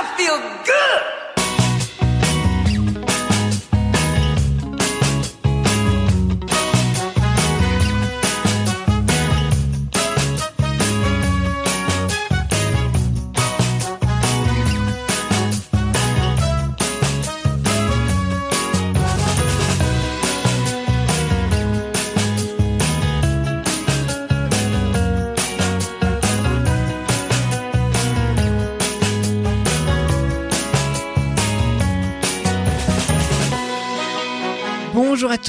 I feel good.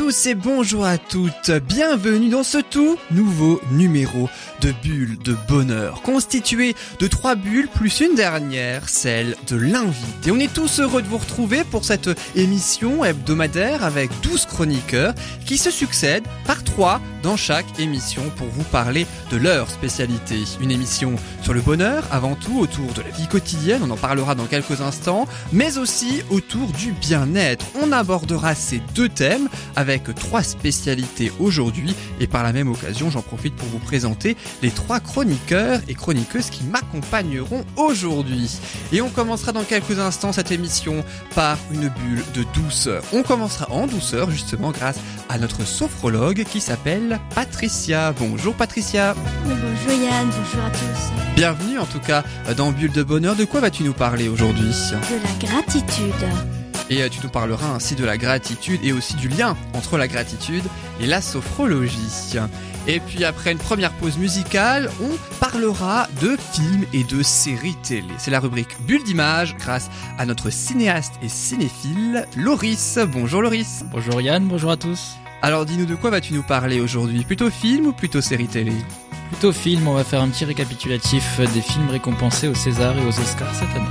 Et bonjour à toutes. Bienvenue dans ce tout nouveau numéro de Bulles de Bonheur, constitué de trois bulles plus une dernière, celle de l'invité. On est tous heureux de vous retrouver pour cette émission hebdomadaire avec 12 chroniqueurs qui se succèdent par trois dans chaque émission pour vous parler de leur spécialité. Une émission sur le bonheur, avant tout autour de la vie quotidienne, on en parlera dans quelques instants, mais aussi autour du bien-être. On abordera ces deux thèmes avec trois spécialités aujourd'hui et par la même occasion, j'en profite pour vous présenter les trois chroniqueurs et chroniqueuses qui m'accompagneront aujourd'hui. Et on commencera dans quelques instants cette émission par une bulle de douceur. On commencera en douceur justement grâce à notre sophrologue qui s'appelle Patricia. Bonjour Patricia. Bonjour Yann, bonjour à tous. Bienvenue en tout cas dans Bulle de Bonheur. De quoi vas-tu nous parler aujourd'hui? De la gratitude. Et euh, tu nous parleras ainsi de la gratitude et aussi du lien entre la gratitude et la sophrologie. Et puis après une première pause musicale, on parlera de films et de séries télé. C'est la rubrique Bulle d'image grâce à notre cinéaste et cinéphile Loris. Bonjour Loris. Bonjour Yann, bonjour à tous. Alors dis-nous de quoi vas-tu nous parler aujourd'hui? Plutôt film ou plutôt série télé? Plutôt film, on va faire un petit récapitulatif des films récompensés aux César et aux Oscars cette année.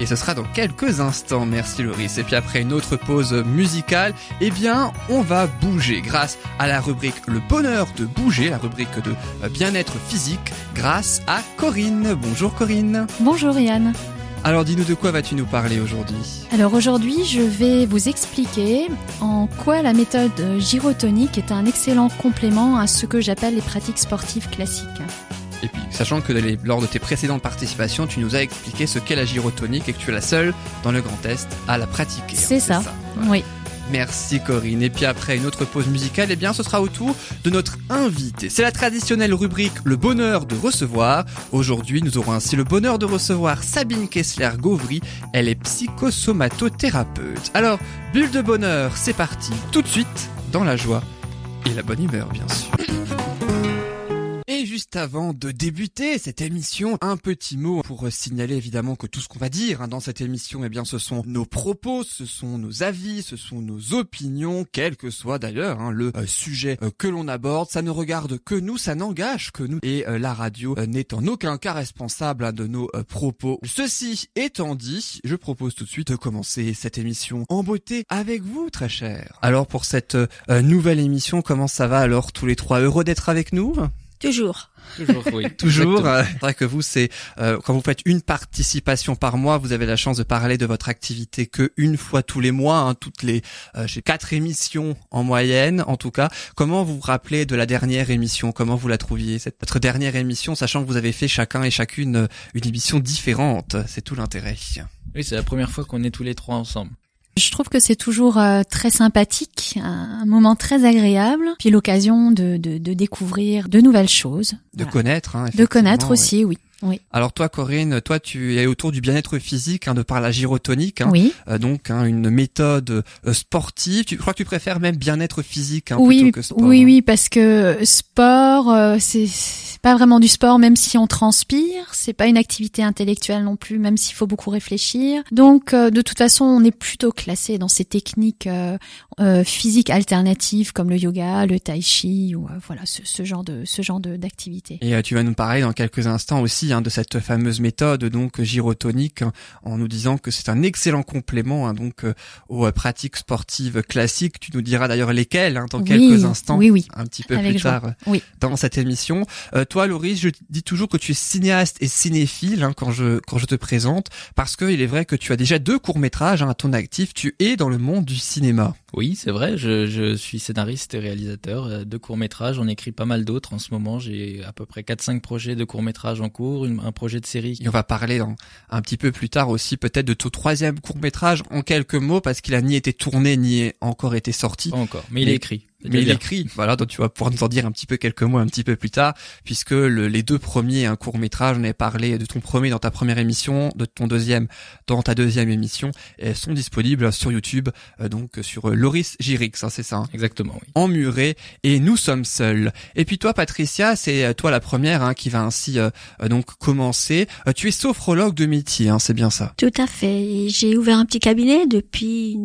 Et ce sera dans quelques instants, merci Loris. Et puis après une autre pause musicale, eh bien, on va bouger grâce à la rubrique Le bonheur de bouger, la rubrique de bien-être physique, grâce à Corinne. Bonjour Corinne. Bonjour Yann. Alors dis-nous de quoi vas-tu nous parler aujourd'hui? Alors aujourd'hui, je vais vous expliquer en quoi la méthode gyrotonique est un excellent complément à ce que j'appelle les pratiques sportives classiques. Et puis, sachant que les, lors de tes précédentes participations, tu nous as expliqué ce qu'est la gyrotonique et que tu es la seule dans le Grand Est à la pratiquer. C'est ça. ça. Oui. Merci Corinne. Et puis après une autre pause musicale, eh bien ce sera au tour de notre invité. C'est la traditionnelle rubrique Le bonheur de recevoir. Aujourd'hui, nous aurons ainsi le bonheur de recevoir Sabine Kessler-Gauvry. Elle est psychosomatothérapeute. Alors, bulle de bonheur, c'est parti. Tout de suite, dans la joie et la bonne humeur, bien sûr. Avant de débuter cette émission, un petit mot pour signaler évidemment que tout ce qu'on va dire hein, dans cette émission, eh bien, ce sont nos propos, ce sont nos avis, ce sont nos opinions, quel que soit d'ailleurs hein, le euh, sujet euh, que l'on aborde. Ça ne regarde que nous, ça n'engage que nous. Et euh, la radio n'est en aucun cas responsable hein, de nos propos. Ceci étant dit, je propose tout de suite de commencer cette émission en beauté avec vous, très cher. Alors pour cette nouvelle émission, comment ça va alors tous les trois Heureux d'être avec nous? Toujours. Toujours, oui. Toujours. Euh, c'est vrai que vous, c'est euh, quand vous faites une participation par mois, vous avez la chance de parler de votre activité que une fois tous les mois, hein, toutes les euh, j'ai quatre émissions en moyenne, en tout cas. Comment vous vous rappelez de la dernière émission? Comment vous la trouviez cette votre dernière émission, sachant que vous avez fait chacun et chacune une émission différente? C'est tout l'intérêt. Oui, c'est la première fois qu'on est tous les trois ensemble. Je trouve que c'est toujours euh, très sympathique, un moment très agréable, puis l'occasion de, de, de, découvrir de nouvelles choses. De connaître, hein, De connaître aussi, oui. Oui. Alors toi, Corinne, toi, tu es autour du bien-être physique, hein, de par la gyrotonique, hein, oui. Euh, donc hein, une méthode euh, sportive. Tu crois que tu préfères même bien-être physique hein, oui, plutôt que sport Oui, oui, parce que sport, euh, c'est pas vraiment du sport, même si on transpire. C'est pas une activité intellectuelle non plus, même s'il faut beaucoup réfléchir. Donc, de toute façon, on est plutôt classé dans ces techniques physiques alternatives comme le yoga, le tai chi, ou voilà, ce, ce, genre de ce genre d'activité. Et tu vas nous parler dans quelques instants aussi de cette fameuse méthode donc gyrotonique en nous disant que c'est un excellent complément hein, donc euh, aux pratiques sportives classiques. Tu nous diras d'ailleurs lesquelles hein, dans oui, quelques instants, oui, oui. un petit peu Avec plus joie. tard oui. dans cette émission. Euh, toi, Loris, je dis toujours que tu es cinéaste et cinéphile hein, quand je quand je te présente parce que il est vrai que tu as déjà deux courts métrages à ton actif. Tu es dans le monde du cinéma. Oui, c'est vrai. Je, je, suis scénariste et réalisateur euh, de courts métrages. On écrit pas mal d'autres en ce moment. J'ai à peu près 4-5 projets de courts métrages en cours, un projet de série. Et on va parler dans, un petit peu plus tard aussi peut-être de ton troisième court métrage en quelques mots parce qu'il a ni été tourné ni encore été sorti. Pas encore, mais il est écrit. Mais il écrit, voilà, donc tu vas pouvoir nous en dire un petit peu quelques mots un petit peu plus tard, puisque les deux premiers, un court métrage, on avait parlé de ton premier dans ta première émission, de ton deuxième dans ta deuxième émission, et sont disponibles sur YouTube, euh, donc sur euh, Loris Girix, hein, c'est ça hein Exactement, oui. Emmuré, et nous sommes seuls. Et puis toi, Patricia, c'est euh, toi la première hein, qui va ainsi donc commencer. tu es sophrologue de métier, hein, c'est bien ça Tout à fait. J'ai ouvert un petit cabinet depuis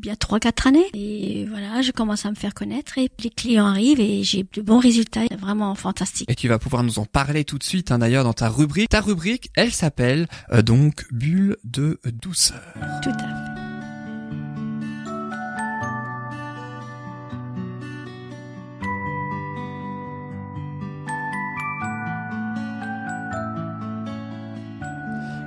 bien trois quatre années, et voilà, je commence à me faire connaître et les clients arrivent et j'ai de bons résultats, vraiment fantastique. Et tu vas pouvoir nous en parler tout de suite hein, d'ailleurs dans ta rubrique. Ta rubrique, elle s'appelle euh, donc Bulle de douceur. Tout à fait.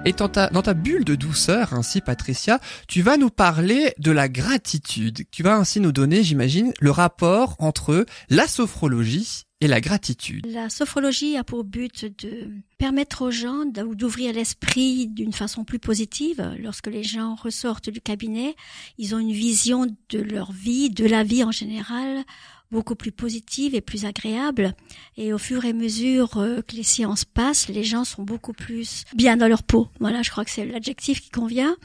Et dans ta, dans ta bulle de douceur, ainsi Patricia, tu vas nous parler de la gratitude. Tu vas ainsi nous donner, j'imagine, le rapport entre la sophrologie et la gratitude. La sophrologie a pour but de permettre aux gens d'ouvrir l'esprit d'une façon plus positive. Lorsque les gens ressortent du cabinet, ils ont une vision de leur vie, de la vie en général, beaucoup plus positive et plus agréable. Et au fur et à mesure euh, que les séances passent, les gens sont beaucoup plus bien dans leur peau. Voilà, je crois que c'est l'adjectif qui convient.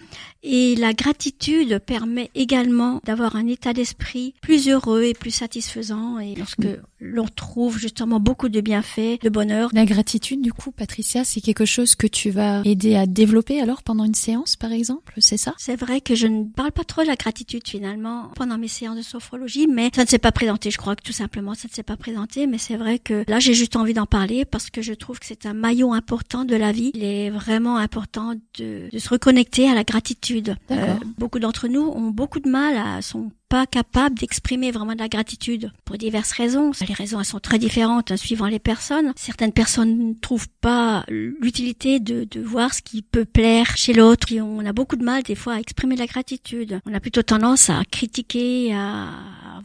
Et la gratitude permet également d'avoir un état d'esprit plus heureux et plus satisfaisant. Et lorsque l'on trouve justement beaucoup de bienfaits, de bonheur. La gratitude, du coup, Patricia, c'est quelque chose que tu vas aider à développer alors pendant une séance, par exemple, c'est ça? C'est vrai que je ne parle pas trop de la gratitude finalement pendant mes séances de sophrologie, mais ça ne s'est pas présenté. Je crois que tout simplement ça ne s'est pas présenté, mais c'est vrai que là j'ai juste envie d'en parler parce que je trouve que c'est un maillon important de la vie. Il est vraiment important de, de se reconnecter à la gratitude. Euh, beaucoup d'entre nous ont beaucoup de mal à son pas capable d'exprimer vraiment de la gratitude pour diverses raisons. Les raisons elles sont très différentes hein, suivant les personnes. Certaines personnes ne trouvent pas l'utilité de, de voir ce qui peut plaire chez l'autre. On a beaucoup de mal des fois à exprimer de la gratitude. On a plutôt tendance à critiquer, à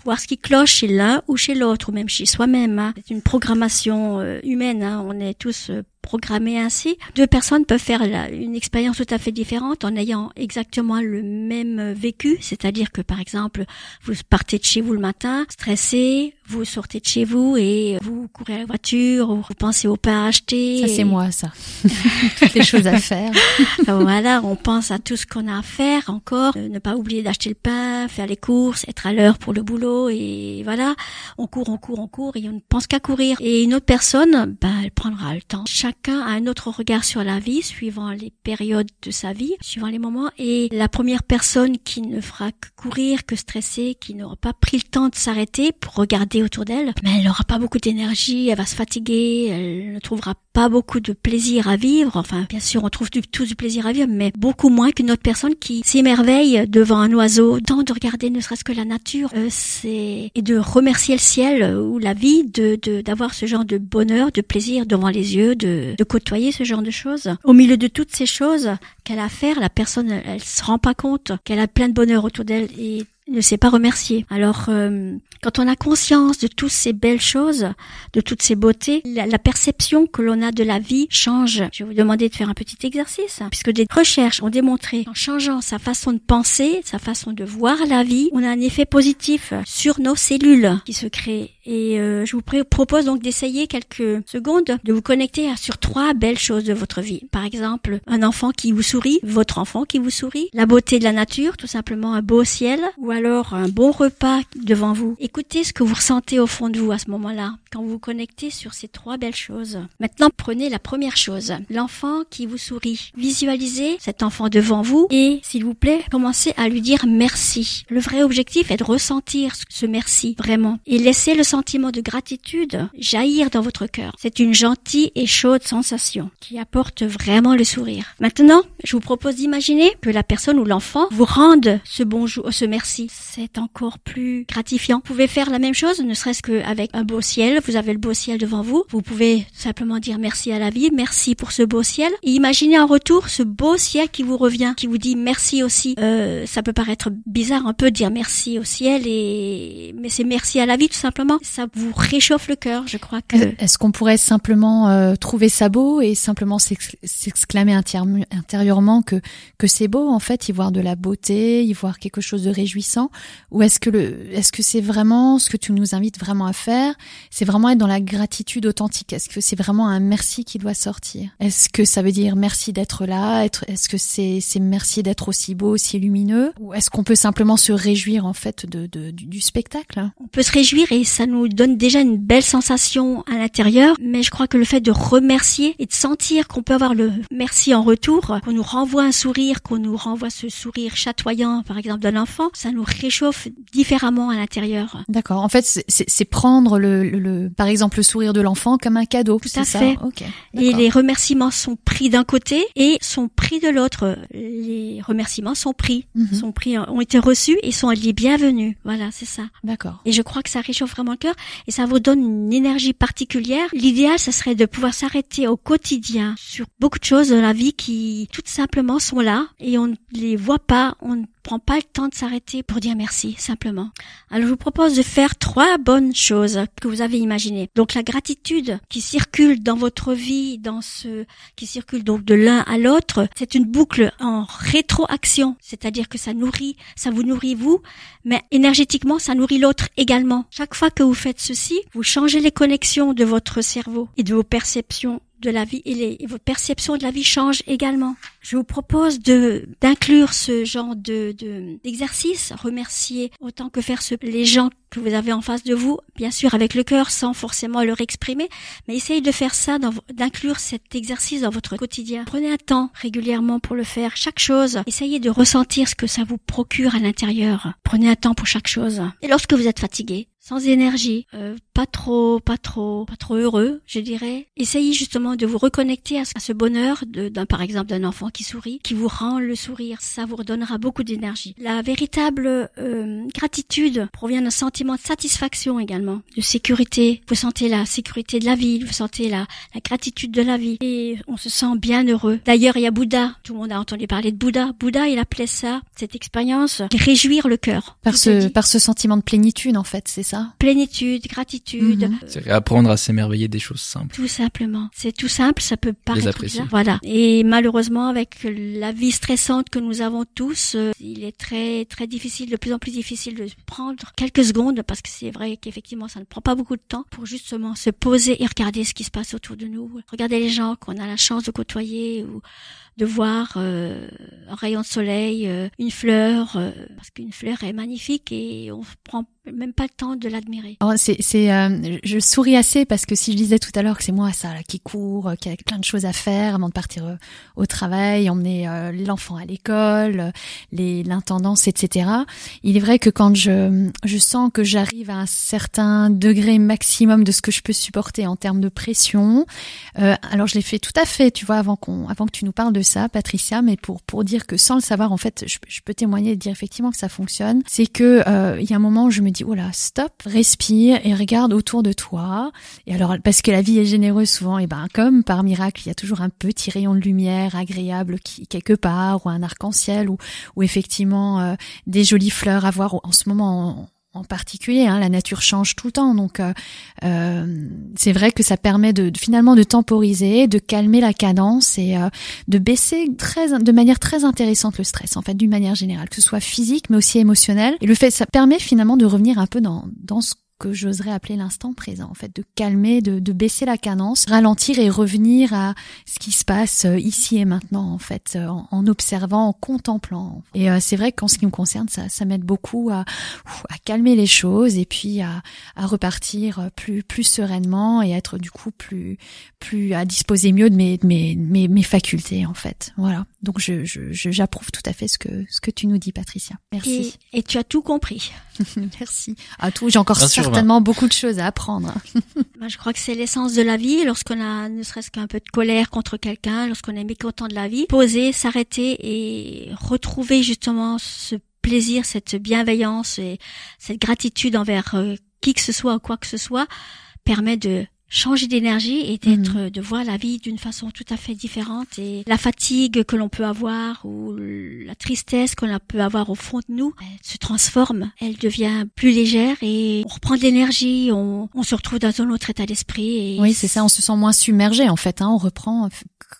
voir ce qui cloche chez l'un ou chez l'autre, ou même chez soi-même. Hein. C'est une programmation euh, humaine. Hein. On est tous euh, programmé ainsi. Deux personnes peuvent faire une expérience tout à fait différente en ayant exactement le même vécu, c'est-à-dire que par exemple, vous partez de chez vous le matin, stressé, vous sortez de chez vous et vous courez à la voiture, ou vous pensez au pain à acheter. Ça c'est moi ça. Toutes les choses à faire. voilà, on pense à tout ce qu'on a à faire encore, euh, ne pas oublier d'acheter le pain, faire les courses, être à l'heure pour le boulot et voilà, on court, on court, on court et on ne pense qu'à courir. Et une autre personne, ben elle prendra le temps. Chacun a un autre regard sur la vie, suivant les périodes de sa vie, suivant les moments. Et la première personne qui ne fera que courir, que stresser, qui n'aura pas pris le temps de s'arrêter pour regarder autour d'elle, mais elle n'aura pas beaucoup d'énergie, elle va se fatiguer, elle ne trouvera pas beaucoup de plaisir à vivre. Enfin, bien sûr, on trouve du, tout du plaisir à vivre, mais beaucoup moins qu'une autre personne qui s'émerveille devant un oiseau. Tant de regarder ne serait-ce que la nature, euh, et de remercier le ciel ou la vie, de d'avoir ce genre de bonheur, de plaisir devant les yeux, de de, côtoyer ce genre de choses. Au milieu de toutes ces choses qu'elle a à faire, la personne, elle, se rend pas compte qu'elle a plein de bonheur autour d'elle et ne sait pas remercier. Alors, euh, quand on a conscience de toutes ces belles choses, de toutes ces beautés, la, perception que l'on a de la vie change. Je vais vous demander de faire un petit exercice, hein, puisque des recherches ont démontré, en changeant sa façon de penser, sa façon de voir la vie, on a un effet positif sur nos cellules qui se créent. Et euh, je vous propose donc d'essayer quelques secondes de vous connecter sur trois belles choses de votre vie. Par exemple, un enfant qui vous sourit, votre enfant qui vous sourit, la beauté de la nature, tout simplement un beau ciel, ou alors un bon repas devant vous. Écoutez ce que vous ressentez au fond de vous à ce moment-là, quand vous vous connectez sur ces trois belles choses. Maintenant, prenez la première chose, l'enfant qui vous sourit. Visualisez cet enfant devant vous et, s'il vous plaît, commencez à lui dire merci. Le vrai objectif est de ressentir ce merci, vraiment, et laissez le sentiment de gratitude jaillir dans votre cœur. C'est une gentille et chaude sensation qui apporte vraiment le sourire. Maintenant, je vous propose d'imaginer que la personne ou l'enfant vous rende ce bonjour, ce merci C'est encore plus gratifiant. Vous pouvez faire la même chose, ne serait-ce qu'avec un beau ciel. Vous avez le beau ciel devant vous. Vous pouvez simplement dire merci à la vie, merci pour ce beau ciel. Et imaginez en retour ce beau ciel qui vous revient, qui vous dit merci aussi. Euh, ça peut paraître bizarre un peu de dire merci au ciel, et mais c'est merci à la vie tout simplement. Ça vous réchauffe le cœur, je crois que. Est-ce qu'on pourrait simplement euh, trouver ça beau et simplement s'exclamer intérieurement que que c'est beau en fait, y voir de la beauté, y voir quelque chose de réjouissant, ou est-ce que le, est-ce que c'est vraiment ce que tu nous invites vraiment à faire, c'est vraiment être dans la gratitude authentique. Est-ce que c'est vraiment un merci qui doit sortir? Est-ce que ça veut dire merci d'être là est-ce que c'est c'est merci d'être aussi beau, aussi lumineux, ou est-ce qu'on peut simplement se réjouir en fait de, de du spectacle? On peut se réjouir et ça nous donne déjà une belle sensation à l'intérieur, mais je crois que le fait de remercier et de sentir qu'on peut avoir le merci en retour, qu'on nous renvoie un sourire, qu'on nous renvoie ce sourire chatoyant, par exemple, d'un enfant, ça nous réchauffe différemment à l'intérieur. D'accord. En fait, c'est prendre le, le, par exemple, le sourire de l'enfant comme un cadeau. Tout à fait. et les remerciements sont pris d'un côté et sont pris de l'autre. Les remerciements sont pris, mhm. sont pris, ont été reçus et sont les bienvenus. Voilà, c'est ça. D'accord. Et je crois que ça réchauffe vraiment le cœur et ça vous donne une énergie particulière. L'idéal, ce serait de pouvoir s'arrêter au quotidien sur beaucoup de choses dans la vie qui, tout simplement, sont là et on ne les voit pas, on ne prend pas le temps de s'arrêter pour dire merci, simplement. Alors je vous propose de faire trois bonnes choses que vous avez imaginées. Donc la gratitude qui circule dans votre vie, dans ce, qui circule donc de l'un à l'autre, c'est une boucle en rétroaction. C'est-à-dire que ça nourrit, ça vous nourrit vous, mais énergétiquement ça nourrit l'autre également. Chaque fois que vous faites ceci, vous changez les connexions de votre cerveau et de vos perceptions de la vie et, les, votre perception de la vie change également. Je vous propose de d'inclure ce genre de d'exercice, remercier autant que faire ce, les gens que vous avez en face de vous, bien sûr avec le cœur sans forcément leur exprimer, mais essayez de faire ça, d'inclure cet exercice dans votre quotidien. Prenez un temps régulièrement pour le faire, chaque chose. Essayez de ressentir ce que ça vous procure à l'intérieur. Prenez un temps pour chaque chose. Et lorsque vous êtes fatigué, sans énergie, euh, pas trop, pas trop, pas trop heureux, je dirais. Essayez justement de vous reconnecter à ce, bonheur d'un, par exemple, d'un enfant qui sourit, qui vous rend le sourire. Ça vous redonnera beaucoup d'énergie. La véritable euh, gratitude provient d'un sentiment de satisfaction également, de sécurité. Vous sentez la sécurité de la vie, vous sentez la, la gratitude de la vie, et on se sent bien heureux. D'ailleurs, il y a Bouddha. Tout le monde a entendu parler de Bouddha. Bouddha, il appelait ça, cette expérience, réjouir le cœur. Par ce, par ce sentiment de plénitude, en fait, c'est ça Plénitude, gratitude. Mhm. C'est apprendre à s'émerveiller des choses simples. Tout simplement. C'est tout simple, ça peut paraître bizarre. Voilà. Et malheureusement, avec la vie stressante que nous avons tous, euh, il est très très difficile, de plus en plus difficile de prendre quelques secondes, parce que c'est vrai qu'effectivement, ça ne prend pas beaucoup de temps pour justement se poser et regarder ce qui se passe autour de nous, regarder les gens qu'on a la chance de côtoyer ou de voir euh, un rayon de soleil, euh, une fleur, euh, parce qu'une fleur est magnifique et on prend même pas le temps de l'admirer. Oh, c'est, c'est, euh, je souris assez parce que si je disais tout à l'heure que c'est moi ça là, qui court, qui a plein de choses à faire avant de partir euh, au travail, emmener euh, l'enfant à l'école, les l'intendance, etc. Il est vrai que quand je je sens que j'arrive à un certain degré maximum de ce que je peux supporter en termes de pression, alors je l'ai fait tout à fait, tu vois, avant qu'on avant que tu nous parles de ça, Patricia, mais pour pour dire que sans le savoir, en fait, je, peux témoigner et dire effectivement que ça fonctionne. C'est que il y a un moment où je me dis, oh là, stop, respire et regarde autour de toi. Et alors, parce que la vie est généreuse souvent, et ben, comme par miracle, il y a toujours un petit rayon de lumière agréable qui, quelque part, ou un arc-en-ciel, ou, ou effectivement euh, des jolies fleurs à voir en ce moment en particulier. Hein, la nature change tout le temps, donc euh, euh, c'est vrai que ça permet de, finalement de temporiser, de calmer la cadence et euh, de baisser très, de manière très intéressante le stress, en fait, d'une manière générale, que ce soit physique mais aussi émotionnel. Et le fait, ça permet finalement de revenir un peu dans dans ce que j'oserais appeler l'instant présent, en fait, de calmer, de, de, baisser la cadence, ralentir et revenir à ce qui se passe euh, ici et maintenant, en fait, euh, en, observant, en contemplant. Et euh, c'est vrai qu'en ce qui me concerne, ça, ça m'aide beaucoup à, à calmer les choses et puis à, à repartir plus, plus sereinement et être du coup plus, plus à disposer mieux de mes, de mes, mes, mes facultés, en fait. Voilà. Donc je, je, j'approuve tout à fait ce que, ce que tu nous dis, Patricia. Merci. Et, et tu as tout compris. Merci. À tout, j'ai encore certainement beaucoup de choses à apprendre. Bah, je crois que c'est l'essence de la vie. Lorsqu'on a ne serait-ce qu'un peu de colère contre quelqu'un, lorsqu'on est mécontent de la vie, poser, s'arrêter et retrouver justement ce plaisir, cette bienveillance et cette gratitude envers euh, qui que ce soit ou quoi que ce soit permet de changer d'énergie et d'être Mhm. de voir la vie d'une façon tout à fait différente et la fatigue que l'on peut avoir ou la tristesse que l'on peut avoir au fond de nous elle se transforme elle devient plus légère et on reprend de l'énergie on, on se retrouve dans un autre état d'esprit Oui, c'est ça, on se sent moins submergé en fait. Hein, on reprend,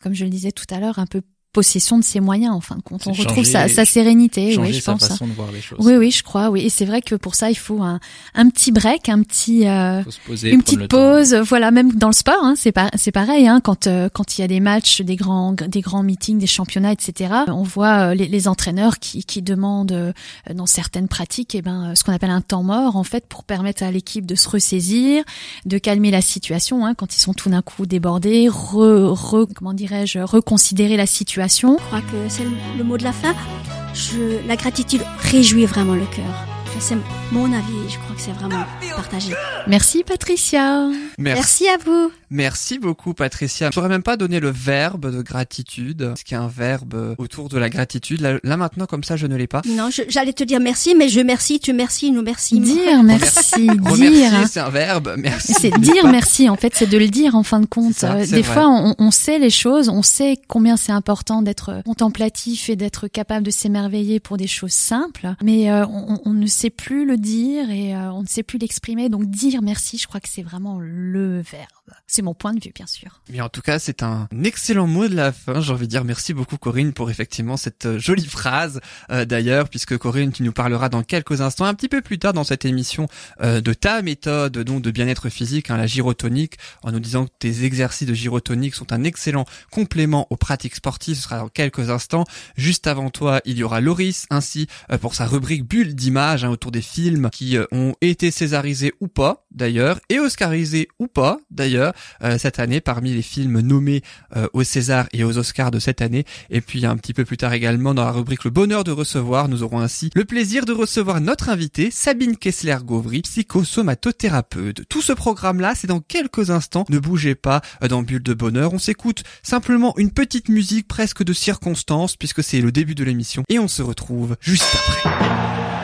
comme je le disais tout à l'heure, un peu possession de ses moyens en fin de compte. On retrouve sa, sa sérénité, oui, je sa pense. hein. façon de voir les choses. Oui, oui, je crois, oui. Et c'est vrai que pour ça, il faut un, un petit break, un petit, euh, poser, une petite pause. Voilà, même dans le sport, hein, c'est pas, c'est pareil. Hein, quand euh, quand il y a des matchs, des grands, des grands meetings, des championnats, etc. On voit euh, les, les entraîneurs qui, qui demandent euh, dans certaines pratiques, eh ben, ce qu'on appelle un temps mort, en fait, pour permettre à l'équipe de se ressaisir, de calmer la situation. Hein, quand ils sont tout d'un coup débordés, re, re- comment dirais-je, reconsidérer la situation. Je crois que c'est le, mot de la fin. La gratitude réjouit vraiment le cœur. C'est mon avis. Je crois que c'est vraiment partagé. Merci Patricia. Merci à vous. Merci beaucoup Patricia. Je n'aurais même pas donné le verbe de gratitude. Qu'il y a un verbe autour de la gratitude? Là, là, maintenant comme ça je ne l'ai pas. Non, j'allais te dire merci, mais je merci, tu merci, nous merci. Dire merci, dire. c'est un verbe. Merci. C'est dire merci, en fait, c'est de le dire en fin de compte. Ça, Euh, Des vrai. fois, on, on sait les choses, on sait combien c'est important d'être contemplatif et d'être capable de s'émerveiller pour des choses simples, mais euh, on, on ne sait plus le dire et euh, on ne sait plus l'exprimer. Donc dire merci, je crois que c'est vraiment le verbe. C'est mon point de vue, bien sûr. Mais en tout cas, c'est un excellent mot de la fin. J'ai envie de dire merci beaucoup Corinne pour effectivement cette euh, jolie phrase euh, d'ailleurs, puisque Corinne, tu nous parleras dans quelques instants, un petit peu plus tard dans cette émission, euh, de ta méthode donc de bien-être physique, hein, la gyrotonique, en nous disant que tes exercices de gyrotonique sont un excellent complément aux pratiques sportives. Ce sera dans quelques instants. Juste avant toi, il y aura Loris, ainsi euh, pour sa rubrique bulle d'image hein, autour des films qui euh, ont été césarisés ou pas d'ailleurs, et oscarisés ou pas d'ailleurs euh, cette année parmi les films nommés euh, aux César et aux Oscars de cette année. Et puis un petit peu plus tard également dans la rubrique Le bonheur de recevoir, nous aurons ainsi le plaisir de recevoir notre invitée Sabine Kessler-Gauvry, psychosomatothérapeute. Tout ce programme-là, c'est dans quelques instants. Ne bougez pas dans Bulle de bonheur. On s'écoute simplement une petite musique presque de circonstance puisque c'est le début de l'émission et on se retrouve juste après.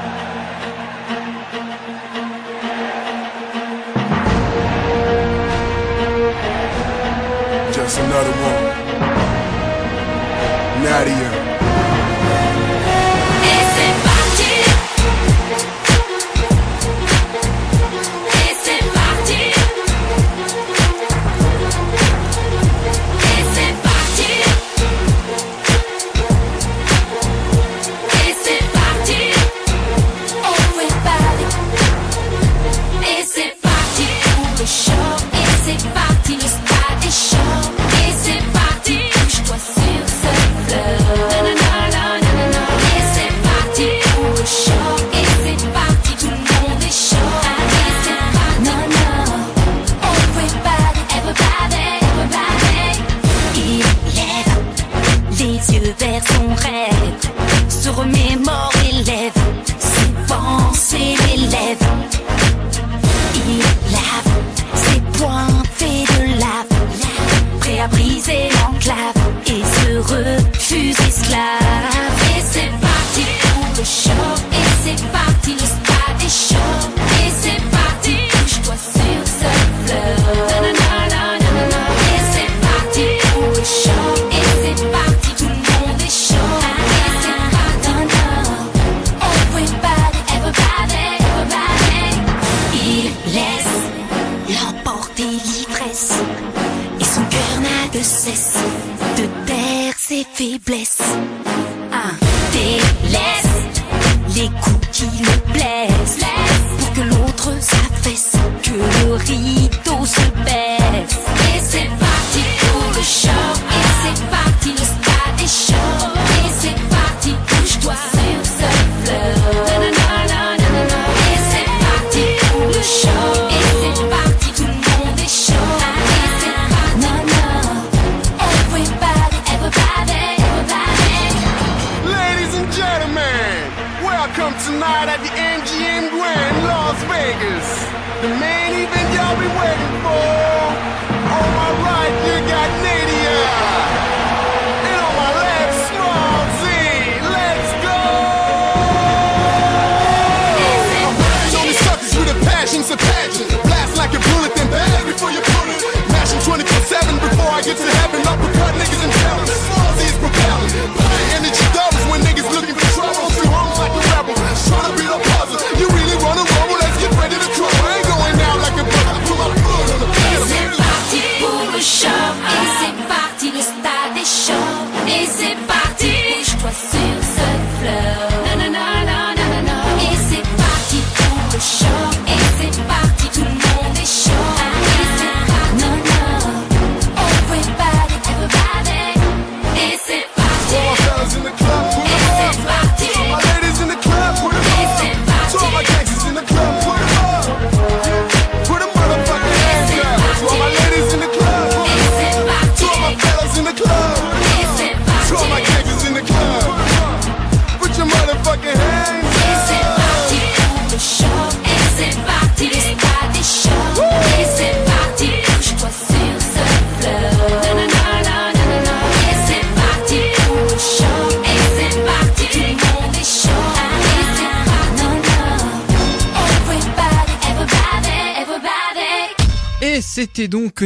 Just another one. Nadia. Refuse esclave. Faiblesses Un délaisse les coups qui le blessent. Pour que l'autre s'affaisse, que le rideau se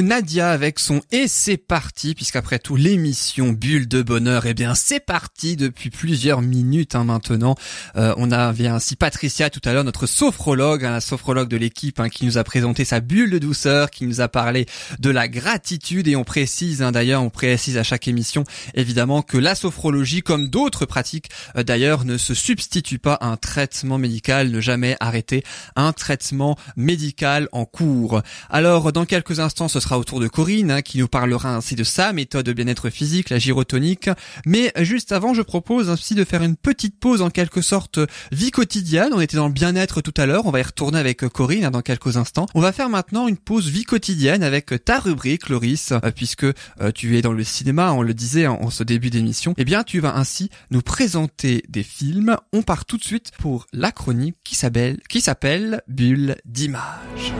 Nadia avec son Et c'est parti, puisqu'après tout l'émission Bulle de Bonheur, eh bien c'est parti depuis plusieurs minutes hein, maintenant. Euh, on avait ainsi Patricia tout à l'heure, notre sophrologue, hein, la sophrologue de l'équipe, hein, qui nous a présenté sa bulle de douceur, qui nous a parlé de la gratitude et on précise hein, d'ailleurs, on précise à chaque émission évidemment que la sophrologie, comme d'autres pratiques euh, d'ailleurs, ne se substitue pas à un traitement médical, ne jamais arrêter un traitement médical en cours. Alors alors, dans quelques instants, ce sera au tour de Corinne, hein, qui nous parlera ainsi de sa méthode de bien-être physique, la gyrotonique. Mais juste avant, je propose ainsi de faire une petite pause en quelque sorte vie quotidienne. On était dans le bien-être tout à l'heure, on va y retourner avec Corinne hein, dans quelques instants. On va faire maintenant une pause vie quotidienne avec ta rubrique, Loris, euh, puisque euh, tu es dans le cinéma, on le disait en, ce début d'émission. Eh bien, tu vas ainsi nous présenter des films. On part tout de suite pour la chronique qui s'appelle qui s'appelle Bulle d'image.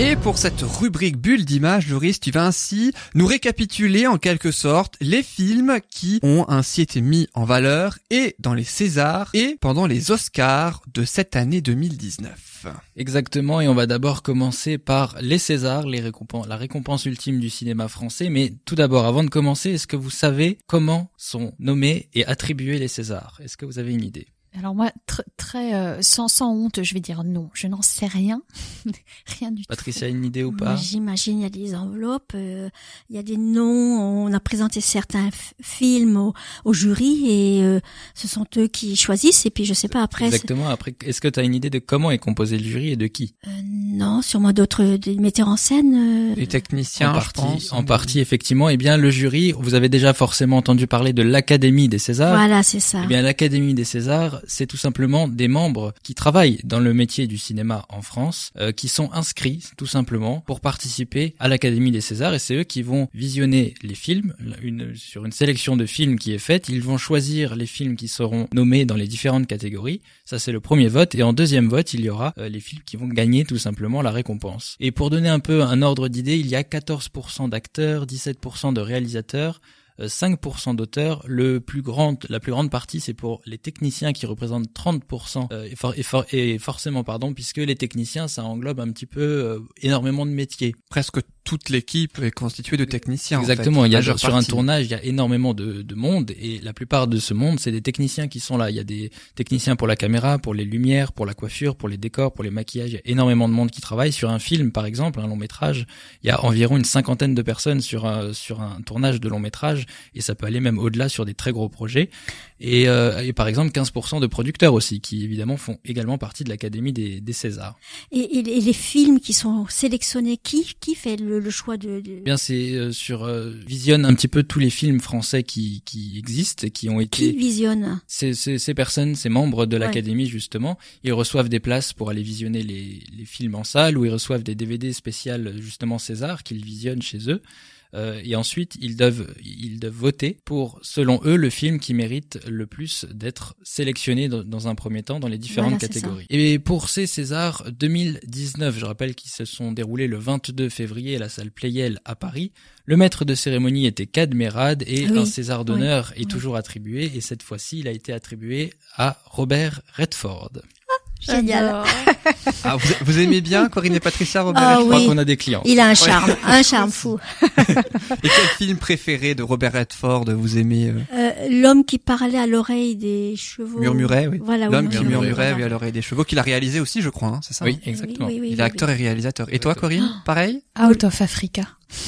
Et pour cette rubrique bulle d'image, Loris, tu vas ainsi nous récapituler en quelque sorte les films qui ont ainsi été mis en valeur et dans les Césars et pendant les Oscars de cette année 2019. Exactement, et on va d'abord commencer par les Césars, la récompense ultime du cinéma français. Mais tout d'abord, avant de commencer, est-ce que vous savez comment sont nommés et attribués les Césars? Est-ce que vous avez une idée? Alors moi, très euh, sans, sans honte, je vais dire non. Je n'en sais rien, rien du tout. Patricia, une idée ou pas J'imagine il y a des enveloppes, euh, il y a des noms. On a présenté certains films au, au, jury et euh, ce sont eux qui choisissent. Et puis je sais pas après. Exactement. Après, est-ce que tu as une idée de comment est composé le jury et de qui Non, sûrement d'autres des metteurs en scène. Des techniciens, en partie, En partie, effectivement. Eh bien, le jury, vous avez déjà forcément entendu parler de l'Académie des Césars. Voilà, c'est ça. Eh bien, l'Académie des Césars c'est tout simplement des membres qui travaillent dans le métier du cinéma en France, euh, qui sont inscrits tout simplement pour participer à l'Académie des Césars et c'est eux qui vont visionner les films sur une sélection de films qui est faite. Ils vont choisir les films qui seront nommés dans les différentes catégories. Ça c'est le premier vote et en deuxième vote il y aura euh, les films qui vont gagner tout simplement la récompense. Et pour donner un peu un ordre d'idée, il y a 14% d'acteurs, 17% de réalisateurs, 5% euh, d'auteurs. Le plus grand, la plus grande partie, c'est pour les techniciens qui représentent 30% euh, et, et, forcément, pardon, puisque les techniciens, ça englobe un petit peu euh, énormément de métiers. Presque toute l'équipe est constituée de techniciens. Exactement. Il y a sur un tournage, il y a énormément de, de, monde et la plupart de ce monde, c'est des techniciens qui sont là. Il y a des techniciens pour la caméra, pour les lumières, pour la coiffure, pour les décors, pour les maquillages. Il y a énormément de monde qui travaille sur un film, par exemple, un long métrage. Il y a environ une cinquantaine de personnes sur un, sur un tournage de long métrage et ça peut aller même au-delà sur des très gros projets. Et, euh, et par exemple, 15% de producteurs aussi, qui évidemment font également partie de l'Académie des, des Césars. Et, et, les films qui sont sélectionnés, qui qui fait le le, choix de, de... Bien, c'est euh, sur euh, visionne un petit peu tous les films français qui qui existent et qui ont été. Qui visionne Ces ces personnes, ces membres de l'académie justement, ils reçoivent des places pour aller visionner les les films en salle ou ils reçoivent des DVD spéciales justement César qu'ils visionnent chez eux. Euh, et ensuite ils doivent ils doivent voter pour selon eux le film qui mérite le plus d'être sélectionné dans, un premier temps dans les différentes catégories. Et pour ces Césars 2019, je rappelle qu'ils se sont déroulés le 22 février à la salle Playel à Paris. Le maître de cérémonie était Kad Merad et un César d'honneur est toujours attribué et cette fois-ci il a été attribué à Robert Redford. Génial. ah, vous, vous, aimez bien Corinne et Patricia Robert? Ah, Je crois qu'on a des clients. Il a un charme, un charme fou. et quel film préféré de Robert Redford vous aimez euh? euh, L'homme qui parlait à l'oreille des chevaux. Murmurait, oui. Voilà, L'homme qui murmurait à l'oreille des chevaux, qu'il a réalisé aussi, je crois, hein, c'est ça Oui, exactement. Oui, oui, il est acteur et réalisateur. Et toi, Corinne, pareil? Out of Africa.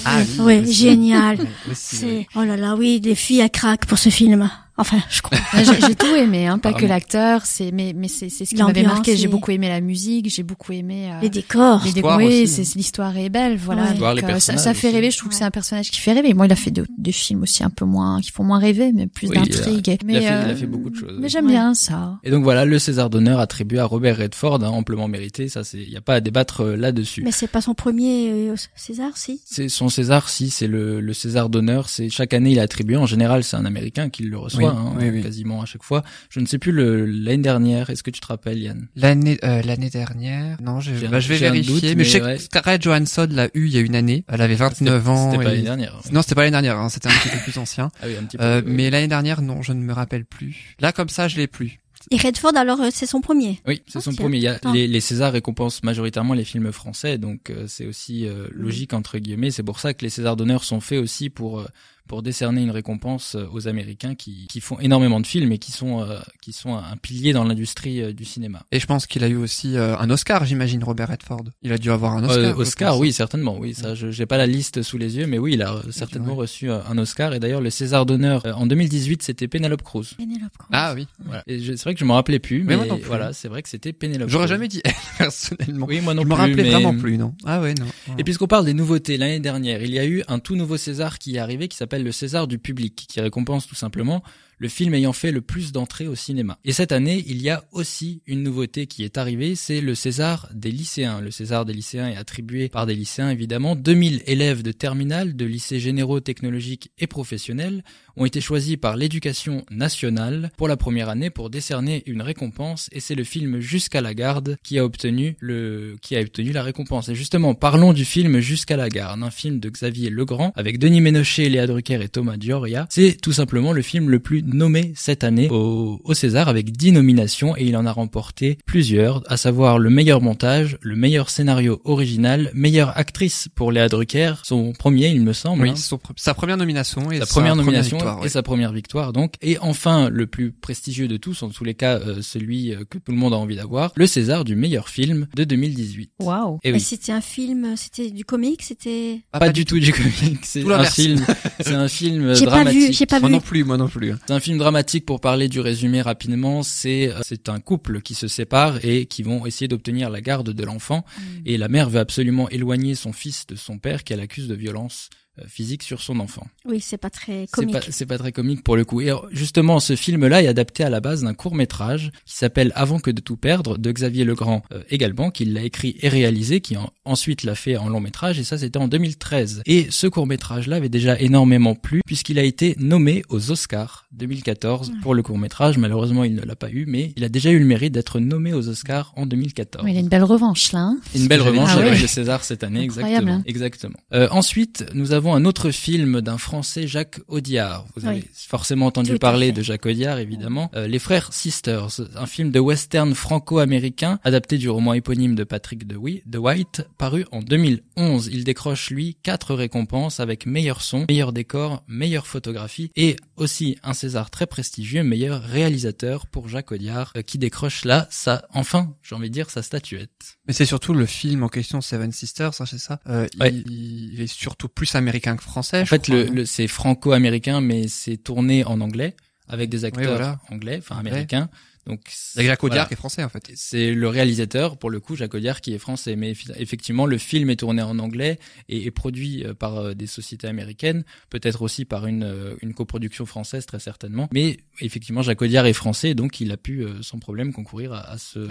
Ah oui, oui génial. C'est oh là là, oui, des filles à craque pour ce film. Enfin, je crois. j'ai tout aimé, hein, pas que l'acteur, c'est mais mais c'est c'est ce qui m'avait marqué. J'ai beaucoup aimé la musique, j'ai beaucoup aimé euh, les décors. Les décors, oui, c'est l'histoire est belle, voilà. Euh, ça, ça, fait rêver. Je trouve que c'est un personnage qui fait rêver. Moi, il a fait des films aussi un peu moins, qui font moins rêver, mais plus d'intrigue. Mais il a, fait, il a fait beaucoup de choses. Mais j'aime bien ça. Et donc voilà, le César d'honneur attribué à Robert Redford, hein, amplement mérité. Ça, c'est, il y a pas à débattre euh, là-dessus. Mais c'est pas son premier César, si? C'est son César, si. C'est le, le César d'honneur. C'est chaque année, il est attribué. En général, c'est un Américain qui le reçoit, hein, quasiment à chaque fois. Je ne sais plus l'année dernière. Est-ce que tu te rappelles, Yann? L'année euh, l'année dernière, non, je, bah, je vais vérifier. mais, je sais que Scarlett Johansson l'a eu il y a une année. Elle avait 29 ans. C'était pas l'année dernière. Non, c'était pas l'année dernière. Hein, c'était un petit peu plus ancien. Ah oui, un petit peu, euh, Mais l'année dernière, non, je ne me rappelle plus. Là, comme ça, je l'ai plus. Et Redford, alors, euh, c'est son premier? Oui, c'est son premier. Il y a, Ah. les, les Césars récompensent majoritairement les films français, donc euh, c'est aussi euh, logique entre guillemets. C'est pour ça que les Césars d'honneur sont faits aussi pour euh, pour décerner une récompense euh, aux Américains qui, qui font énormément de films et qui sont euh, qui sont un pilier dans l'industrie euh, du cinéma. Et je pense qu'il a eu aussi euh, un Oscar, j'imagine, Robert Redford. Il a dû avoir un Oscar. Euh, je Oscar, oui, certainement, oui. Ça, je j'ai pas la liste sous les yeux, mais oui, il a certainement ouais. reçu un Oscar. Et d'ailleurs, le César d'honneur euh, en 2018, c'était Penelope Cruz. Penelope Cruz. Ah oui. Voilà. Et je- c'est vrai que je me rappelais plus, Mais mais, moi non plus. voilà, c'est vrai que c'était Penelope. J'aurais jamais dit elle, personnellement. Oui, moi non je me plus. rappelais mais- vraiment plus, non. Ah ouais, non. Et puisqu'on parle des nouveautés, l'année dernière, il y a eu un tout nouveau César qui est arrivé qui s'appelle le César du public, qui récompense tout simplement le film ayant fait le plus d'entrées au cinéma. Et cette année, il y a aussi une nouveauté qui est arrivée, c'est le César des lycéens. Le César des lycéens est attribué par des lycéens, évidemment. 2000 élèves de terminale, de lycées généraux, technologiques et professionnels ont été choisis par l'éducation nationale pour la première année pour décerner une récompense et c'est le film Jusqu'à la garde qui a obtenu le qui a obtenu la récompense. Et justement, parlons du film Jusqu'à la garde, un film de Xavier Legrand avec Denis Ménochet, Léa Drucker et Thomas Dioria. C'est tout simplement le film le plus nommé cette année au, au César avec 10 nominations et il en a remporté plusieurs, à savoir le meilleur montage, le meilleur scénario original, meilleure actrice pour Léa Drucker, son premier il me semble. Oui, hein son sa première nomination et sa première nomination victoire, et ouais. sa première victoire donc et enfin le plus prestigieux de tous en tous les cas euh, celui euh, que tout le monde a envie d'avoir le César du meilleur film de 2018 Waouh. et Et oui c'était un film, c'était du comique, c'était. Ah, pas, du tout du comique c'est un film c'est un film euh, J'ai pas dramatique vu, j'ai pas Moi vu. non plus, moi non plus. c'est un film dramatique pour parler du résumé rapidement. C'est euh, c'est un couple qui se sépare et qui vont essayer d'obtenir la garde de l'enfant. Et la mère veut absolument éloigner son fils de son père qu'elle accuse de violence euh, physique sur son enfant. Oui, c'est pas très comique. c'est pas très comique pour le coup. Et justement, ce film-là est adapté à la base d'un court métrage qui s'appelle Avant que de tout perdre de Xavier Legrand euh, également, qui l'a écrit et réalisé, qui en- ensuite l'a fait en long métrage. Et ça, c'était en 2013. Et ce court métrage-là avait déjà énormément plu puisqu'il a été nommé aux Oscars 2014 pour le court métrage. Malheureusement, il ne l'a pas eu, mais il a déjà eu le mérite d'être nommé aux Oscars en 2014. Oui, il a une belle revanche là. hein. Une belle revanche avec Ah ouais. le César cette année, Incroyable, exactement. hein. Exactement. Euh, ensuite, nous avons un autre film d'un Français, Jacques Audiard. Vous avez forcément entendu Tout parler de Jacques Audiard, évidemment. Euh, Les Frères Sisters, un film de western franco-américain adapté du roman éponyme de Patrick de, Wi- de White, paru en 2011. Il décroche lui quatre récompenses avec meilleur son, meilleur décor, meilleure photographie et aussi un César très prestigieux, meilleur réalisateur pour Jacques Audiard, euh, qui décroche là sa, enfin, j'ai envie de dire sa statuette. Mais c'est surtout le film en question, Seven Sisters, hein, c'est ça? Euh, Ouais. il, il est surtout plus américain que français. En je fait, crois, le, le- c'est franco-américain, mais c'est tourné en anglais avec des acteurs voilà. anglais, enfin américains. Donc Jacques Audiard voilà. qui est français en fait. C'est le réalisateur, pour le coup, Jacques Audiard, qui est français. Mais effectivement, le film est tourné en anglais et est produit euh, par euh, des sociétés américaines, peut-être aussi par une, euh, une coproduction française, très certainement. Mais effectivement, Jacques Audiard est français, donc il a pu sans problème concourir à, à ce.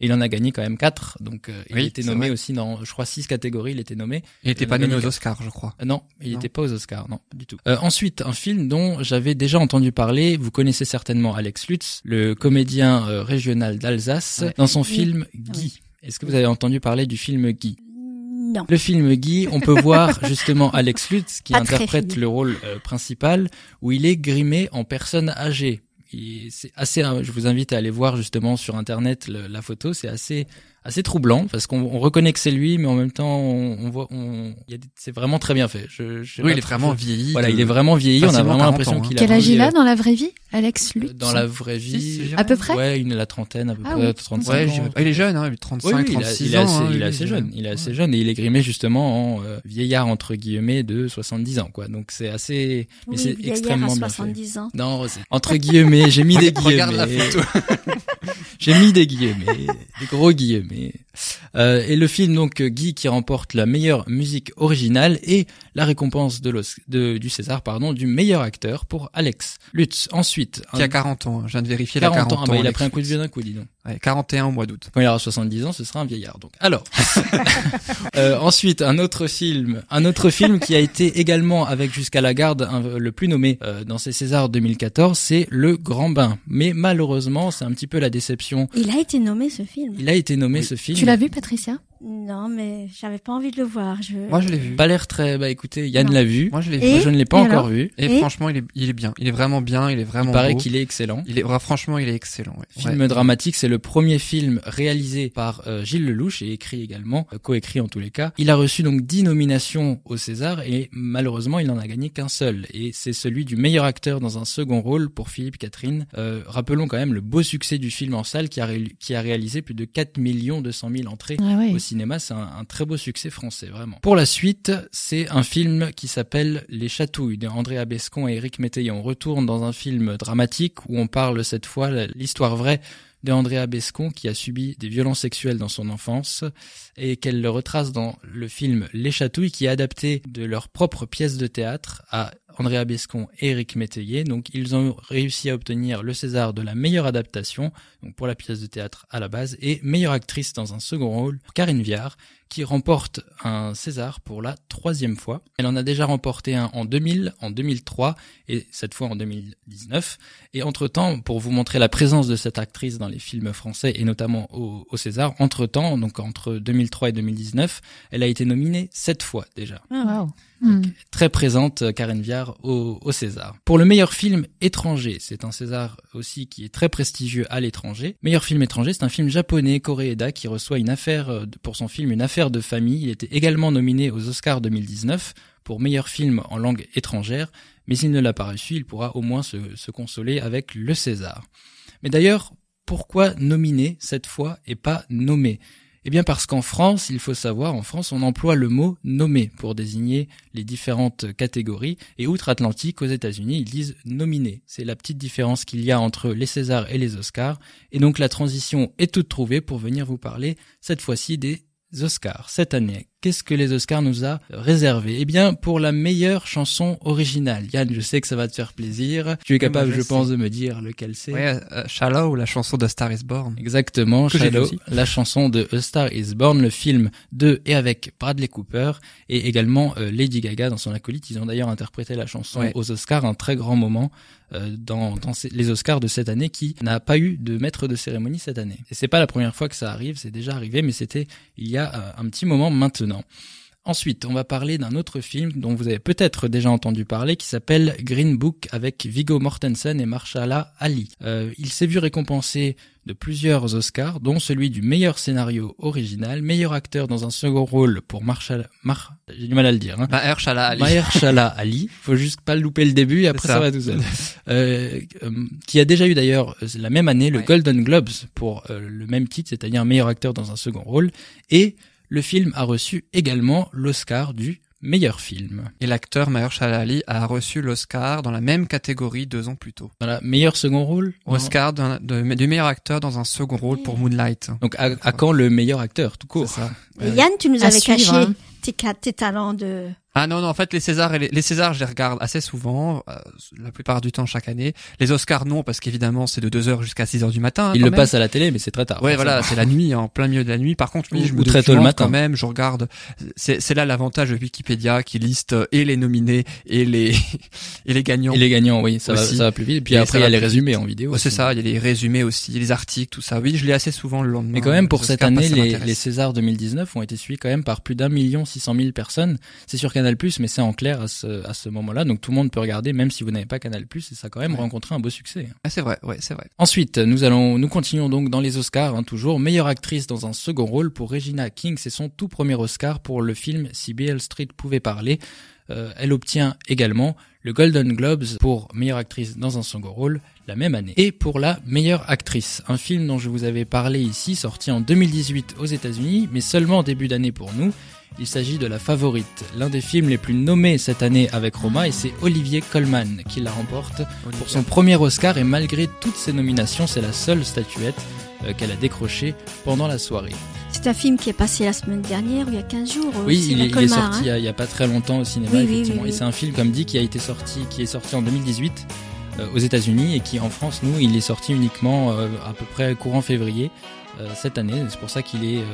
Il en a gagné quand même quatre, donc euh, il Oui, était nommé vrai. aussi dans, je crois, six catégories. Il était nommé. Il était Il pas nommé aux. Oscars, je crois. Non, il n'était pas aux Oscars, non, du tout. Euh, ensuite, un film dont j'avais déjà entendu parler, vous connaissez certainement Alex Lutz, le comédien euh, régional d'Alsace, Ouais. dans son Oui. film Guy. Est-ce que vous avez entendu parler du film Guy? Non. Le film Guy, on peut voir justement Alex Lutz qui Pas interprète le rôle euh, principal où il est grimé en personne âgée. C'est assez, euh, je vous invite à aller voir justement sur internet le- la photo. C'est assez, assez troublant parce qu'on on reconnaît que c'est lui, mais en même temps, on, on voit, on, il y a des- c'est vraiment très bien fait. Je, je Oui, il est vraiment vieilli. Voilà, il est vraiment vieilli. On a vraiment 40 l'impression hein. qu'il a. Quel âge il a euh, dans la vraie vie, Alex Lutz Dans la vraie vie. À peu près Ouais, une la trentaine à peu Ah près, oui. 35 Ouais, ans. je- ah, il est jeune, hein, il est 35, Oui, oui, il, a- 36 il est ans. assez, hein, il est assez jeune. Il est assez jeune et il est grimé justement en euh, vieillard entre guillemets de 70 ans, quoi. Donc c'est assez, mais Oui, c'est extrêmement bien fait. 70 ans. Non, c'est- entre guillemets, j'ai mis des guillemets. J'ai mis des guillemets, des gros guillemets. Euh, et le film donc Guy qui remporte la meilleure musique originale et la récompense de, l'Os- de- du César pardon du meilleur acteur pour Alex Lutz. Ensuite, Qui un- a 40 ans. Je viens de vérifier 40 la ans, 40 ah bah, il a pris un coup de vieux d'un coup, dis donc. Ouais, 41 au mois d'août. Quand il aura 70 ans, ce sera un vieillard. Donc, alors. Euh, ensuite, un autre film, un autre film qui a été également avec jusqu'à la garde un- le plus nommé euh, dans ces Césars 2014, c'est Le Grand Bain. Mais malheureusement, c'est un petit peu la déception. Il a été nommé ce film. Il a été nommé Oui. ce film. Tu l'as vu, Patricia? Non, mais j'avais pas envie de le voir. Je... Moi, je l'ai vu. Pas l'air très. Bah écoutez, Yann l'a vu. Moi, je l'ai vu. Moi, je ne l'ai pas Et encore vu. Et, Et franchement, il est, il est bien. Il est vraiment bien. Il est vraiment Il paraît qu'il est excellent. Il est, ouais, franchement, il est excellent. ouais. Film Ouais. dramatique, c'est le premier film réalisé par euh, Gilles Lelouch et écrit également, euh, coécrit en tous les cas. Il a reçu donc 10 nominations au César et malheureusement il n'en a gagné qu'un seul. Et c'est celui du meilleur acteur dans un second rôle pour Philippe Catherine. Euh, rappelons quand même le beau succès du film en salle qui a, ré- qui a réalisé plus de 4 millions 200 000 entrées Ah au cinéma, c'est un, un très beau succès français, vraiment. Pour la suite, c'est un film qui s'appelle Les Chatouilles de André Abescon et Éric Métayer. On retourne dans un film dramatique où on parle cette fois l'histoire vraie de Andrea Bescon qui a subi des violences sexuelles dans son enfance et qu'elle le retrace dans le film Les Chatouilles qui est adapté de leur propre pièce de théâtre à Andrea Bescon et Éric Métayer. Donc ils ont réussi à obtenir le César de la meilleure adaptation donc pour la pièce de théâtre à la base et meilleure actrice dans un second rôle Karine Viard qui remporte un César pour la troisième fois. Elle en a déjà remporté un en 2000, en 2003 et cette fois en 2019. Et entre-temps, pour vous montrer la présence de cette actrice dans les films français et notamment au, au César, entre-temps, donc entre 2003 et 2019, elle a été nominée sept fois déjà. Ah, Wow. Hmm. Très présente, euh, Karen Viard, au, César. Pour le meilleur film étranger, c'est un César aussi qui est très prestigieux à l'étranger. Meilleur film étranger, c'est un film japonais, Koreeda, qui reçoit une affaire, euh, pour son film Une affaire de famille. Il était également nominé aux Oscars 2019 pour meilleur film en langue étrangère, mais s'il ne l'a pas reçu, il pourra au moins se, se consoler avec le César. Mais d'ailleurs, pourquoi nominer cette fois et pas nommer? Eh bien parce qu'en France, il faut savoir, en France, on emploie le mot nommer pour désigner les différentes catégories. Et outre-Atlantique, aux États-Unis, ils disent nominer. C'est la petite différence qu'il y a entre les Césars et les Oscars. Et donc la transition est toute trouvée pour venir vous parler cette fois-ci des Oscars. Cette année, qu'est-ce que les Oscars nous a réservé? Eh bien, pour la meilleure chanson originale. Yann, je sais que ça va te faire plaisir. Tu es capable, je je pense, de me dire lequel c'est. Ouais, euh, Shallow, la chanson de Star is Born. Exactement, Que Shallow, la chanson de A Star Is Born, le film de et avec Bradley Cooper et également euh, Lady Gaga dans son acolyte. Ils ont d'ailleurs interprété la chanson Ouais. aux Oscars, un très grand moment euh, dans, dans ces- les Oscars de cette année qui n'a pas eu de maître de cérémonie cette année. Et c'est pas la première fois que ça arrive, c'est déjà arrivé, mais c'était il y a euh, un petit moment maintenant. Ensuite, on va parler d'un autre film dont vous avez peut-être déjà entendu parler, qui s'appelle Green Book avec Viggo Mortensen et Marshala Ali. Euh, il s'est vu récompensé de plusieurs Oscars, dont celui du meilleur scénario original, meilleur acteur dans un second rôle pour Marshall, Mar, j'ai du mal à le dire, hein. Mahershala Ali. Mahershala Ali, faut juste pas louper le début et après ça. ça. va tout seul. Euh, euh, qui a déjà eu d'ailleurs la même année le Ouais. Golden Globes pour le même titre, c'est-à-dire meilleur acteur dans un second rôle, et le film a reçu également l'Oscar du meilleur film. Et l'acteur Mahershala Ali a reçu l'Oscar dans la même catégorie deux ans plus tôt. Dans la meilleur second rôle Oscar d'un- de- du meilleur acteur dans un second rôle pour Moonlight. Donc à, à quand le meilleur acteur tout court? Ça. Et Yann, tu nous À avais suivre, caché hein. tes talents de... Ah non, non, en fait, les Césars, et les, les Césars, je les regarde assez souvent, euh, la plupart du temps chaque année. Les Oscars, non, parce qu'évidemment, c'est de 2h jusqu'à 6h du matin. hein, Il quand le même. passe à la télé, mais c'est très tard. Ouais, voilà, c'est la nuit, en plein milieu de la nuit. Par contre, oui, Ou- je me très tôt le matin. quand même, je regarde. C'est, là l'avantage de Wikipédia qui liste euh, et les nominés et les et les gagnants. Et les gagnants, oui, ça va, ça va plus vite. Et puis Et après, il y a les résumés en vidéo. Ouais, c'est ça, il y a les résumés aussi, les articles, tout ça. Oui, je l'ai assez souvent le lendemain. Mais quand même, pour cette Oscars, année, les, Césars 2019 ont été suivis quand même par plus d'un million six cent mille personnes. C'est sur Canal+, mais c'est en clair à ce, à ce moment-là. Donc tout le monde peut regarder, même si vous n'avez pas Canal+, et ça a quand même Ouais. rencontré un beau succès. Ah, c'est vrai, ouais, c'est vrai. Ensuite, nous allons, nous continuons donc dans les Oscars, hein, toujours. Meilleure actrice dans un second rôle pour Regina King. C'est son tout premier Oscar pour le film Si Beale Street pouvait parler. Euh, elle obtient également le Golden Globes pour meilleure actrice dans un second rôle la même année. Et pour la meilleure actrice, un film dont je vous avais parlé ici, sorti en 2018 aux États-Unis, mais seulement en début d'année pour nous. Il s'agit de La Favorite, l'un des films les plus nommés cette année avec Roma, et c'est Olivier Colman qui la remporte pour son premier Oscar et malgré toutes ses nominations, c'est la seule statuette euh, qu'elle a décrochée pendant la soirée. C'est un film qui est passé la semaine dernière, ou il y a 15 jours. au Oui, il cinéma est, il est sorti il y, hein. a, il y a pas très longtemps au cinéma, Oui, oui, effectivement. oui, Et c'est un film, comme dit, qui a été sorti, qui est sorti en 2018 euh, aux États-Unis et qui, en France, nous, il est sorti uniquement euh, à peu près courant février euh, cette année. C'est pour ça qu'il est, euh,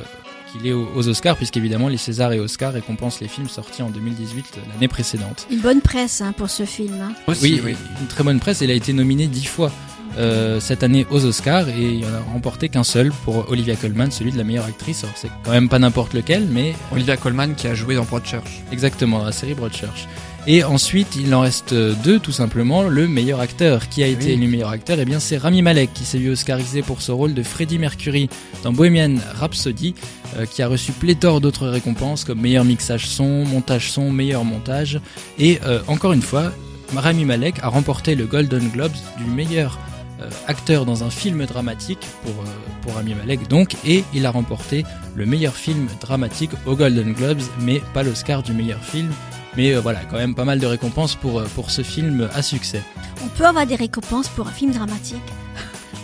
qu'il est aux, Oscars, puisqu'évidemment, les Césars et Oscars récompensent les films sortis en 2018 euh, l'année précédente. Une bonne presse hein, pour ce film. hein. Aussi, Oui, oui. une très bonne presse. Il a été nominé dix fois euh, cette année aux Oscars et il y en a remporté qu'un seul pour Olivia Colman, celui de la meilleure actrice. Alors c'est quand même pas n'importe lequel, mais Olivia Colman qui a joué dans Broadchurch. exactement dans la série Broadchurch. Et ensuite, il en reste deux, tout simplement. Le meilleur acteur, qui a été Oui. élu meilleur acteur, eh bien c'est Rami Malek qui s'est vu oscarisé pour ce rôle de Freddie Mercury dans Bohemian Rhapsody, euh, qui a reçu pléthore d'autres récompenses comme meilleur mixage son, montage son, meilleur montage. Et euh, encore une fois, Rami Malek a remporté le Golden Globes du meilleur euh, acteur dans un film dramatique pour, euh, pour Rami Malek donc, et il a remporté le meilleur film dramatique au Golden Globes, mais pas l'Oscar du meilleur film. Mais euh, voilà, quand même pas mal de récompenses pour, euh, pour ce film à succès. On peut avoir des récompenses pour un film dramatique.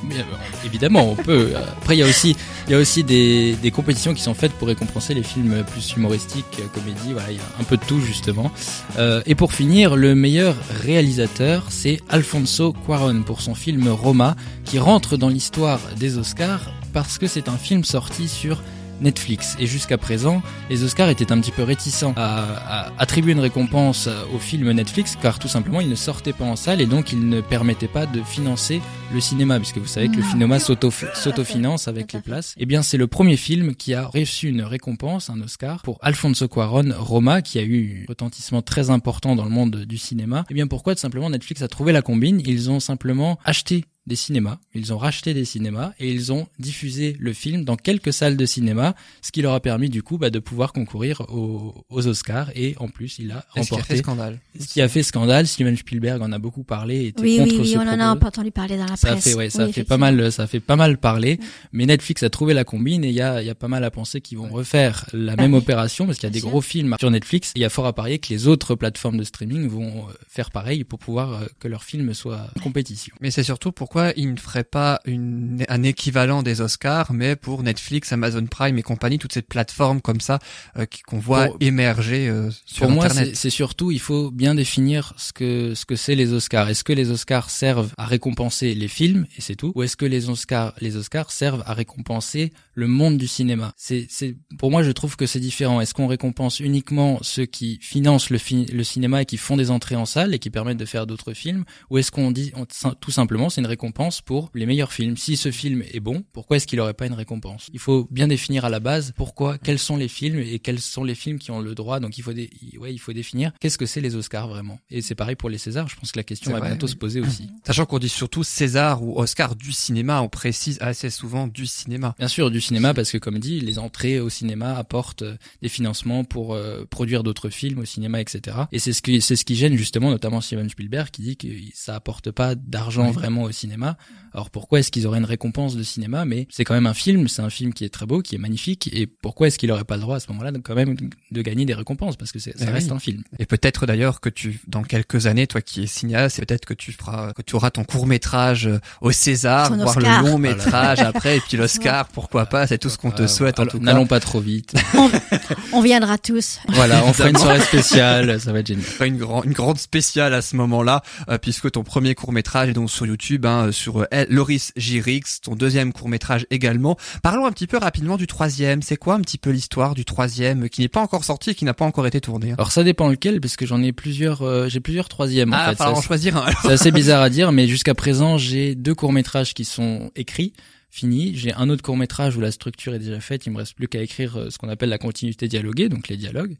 Mais, euh, évidemment, on peut. Après, il y a aussi, il y a aussi des, des compétitions qui sont faites pour récompenser les films plus humoristiques, euh, comédie. Voilà, il y a un peu de tout justement. Euh, et pour finir, le meilleur réalisateur, c'est Alfonso Cuarón pour son film Roma, qui rentre dans l'histoire des Oscars parce que c'est un film sorti sur Netflix. Et jusqu'à présent, les Oscars étaient un petit peu réticents à, à attribuer une récompense au film Netflix, car tout simplement, ils ne sortaient pas en salle et donc ils ne permettaient pas de financer le cinéma, puisque vous savez que le cinéma s'auto- s'autofinance avec les places. Eh bien, c'est le premier film qui a reçu une récompense, un Oscar, pour Alfonso Cuarón, Roma, qui a eu un retentissement très important dans le monde du cinéma. Eh bien, pourquoi Tout simplement, Netflix a trouvé la combine? Ils ont simplement acheté des cinémas, ils ont racheté des cinémas et ils ont diffusé le film dans quelques salles de cinéma, ce qui leur a permis du coup bah, de pouvoir concourir aux, aux Oscars et en plus il a Et ce qui a fait remporté. scandale. Ce qui a fait scandale, Steven Spielberg en a beaucoup parlé, était Oui, contre oui, oui, ce on en a propos. un peu entendu parler dans la Ça presse. fait, ouais, ça Oui, fait pas mal, ça fait pas mal parler. Mais Netflix a trouvé la combine et il y a, il y a pas mal à penser qu'ils vont refaire la Bah même oui. opération parce qu'il y a des sûr. gros films sur Netflix. Et il y a fort à parier que les autres plateformes de streaming vont euh, faire pareil pour pouvoir euh, que leurs films soient en compétition. Mais c'est surtout pourquoi ils ne feraient pas une, un équivalent des Oscars, mais pour Netflix, Amazon Prime et compagnie, toutes ces plateformes comme ça euh, qu'on voit Pour- émerger euh, sur Pour moi, Internet. c'est c'est surtout, il faut bien définir ce que ce que c'est les Oscars. Est-ce que les Oscars servent à récompenser les films et c'est tout, ou est-ce que les Oscars les Oscars servent à récompenser le monde du cinéma? C'est c'est pour moi, je trouve que c'est différent. Est-ce qu'on récompense uniquement ceux qui financent le fi- le cinéma et qui font des entrées en salle et qui permettent de faire d'autres films, ou est-ce qu'on dit on- tout simplement c'est une récompense pour les meilleurs films Si ce film est bon, pourquoi est-ce qu'il aurait pas une récompense? Il faut bien définir à la base pourquoi, quels sont les films et quels sont les films qui ont le droit. Donc il faut, dé- ouais, il faut définir qu'est-ce que c'est les Oscars vraiment. Et c'est pareil pour les Césars. Je pense que la question va vrai, bientôt oui. se poser aussi. Sachant qu'on dit surtout César ou Oscar du cinéma, on précise assez souvent du cinéma. Bien sûr, du cinéma parce que comme dit, les entrées au cinéma apportent euh, des financements pour euh, produire d'autres films au cinéma, etc. Et c'est ce qui c'est ce qui gêne justement, notamment Steven Spielberg qui dit que ça apporte pas d'argent Oui. vraiment au cinéma cinéma alors pourquoi est-ce qu'ils auraient une récompense de cinéma? Mais c'est quand même un film, c'est un film qui est très beau, qui est magnifique. Et pourquoi est-ce qu'il aurait pas le droit à ce moment-là de quand même de gagner des récompenses? Parce que c'est- ça Eh reste oui. un film. Et peut-être d'ailleurs que tu, dans quelques années, toi qui es cinéaste, c'est peut-être que tu feras, que tu auras ton court métrage au César, voire Oscar. le long métrage après, et puis l'Oscar, pourquoi pas, c'est tout ce qu'on te Euh, souhaite en tout cas. N'allons pas trop vite. On viendra tous. voilà, on fera une soirée spéciale, ça va être génial. Une, grand- une grande spéciale à ce moment-là, euh, puisque ton premier court métrage est donc sur YouTube, hein, sur euh, Loris Girix, ton deuxième court métrage également. Parlons un petit peu rapidement du troisième. C'est quoi un petit peu l'histoire du troisième, qui n'est pas encore sorti et qui n'a pas encore été tourné hein? Alors ça dépend lequel parce que j'en ai plusieurs, euh, j'ai plusieurs troisièmes en Ah, fait. Ça, en choisir un. C'est assez bizarre à dire, mais jusqu'à présent, j'ai deux courts-métrages qui sont écrits, finis. J'ai un autre court-métrage où la structure est déjà faite. Il me reste plus qu'à écrire euh, ce qu'on appelle la continuité dialoguée, donc les dialogues.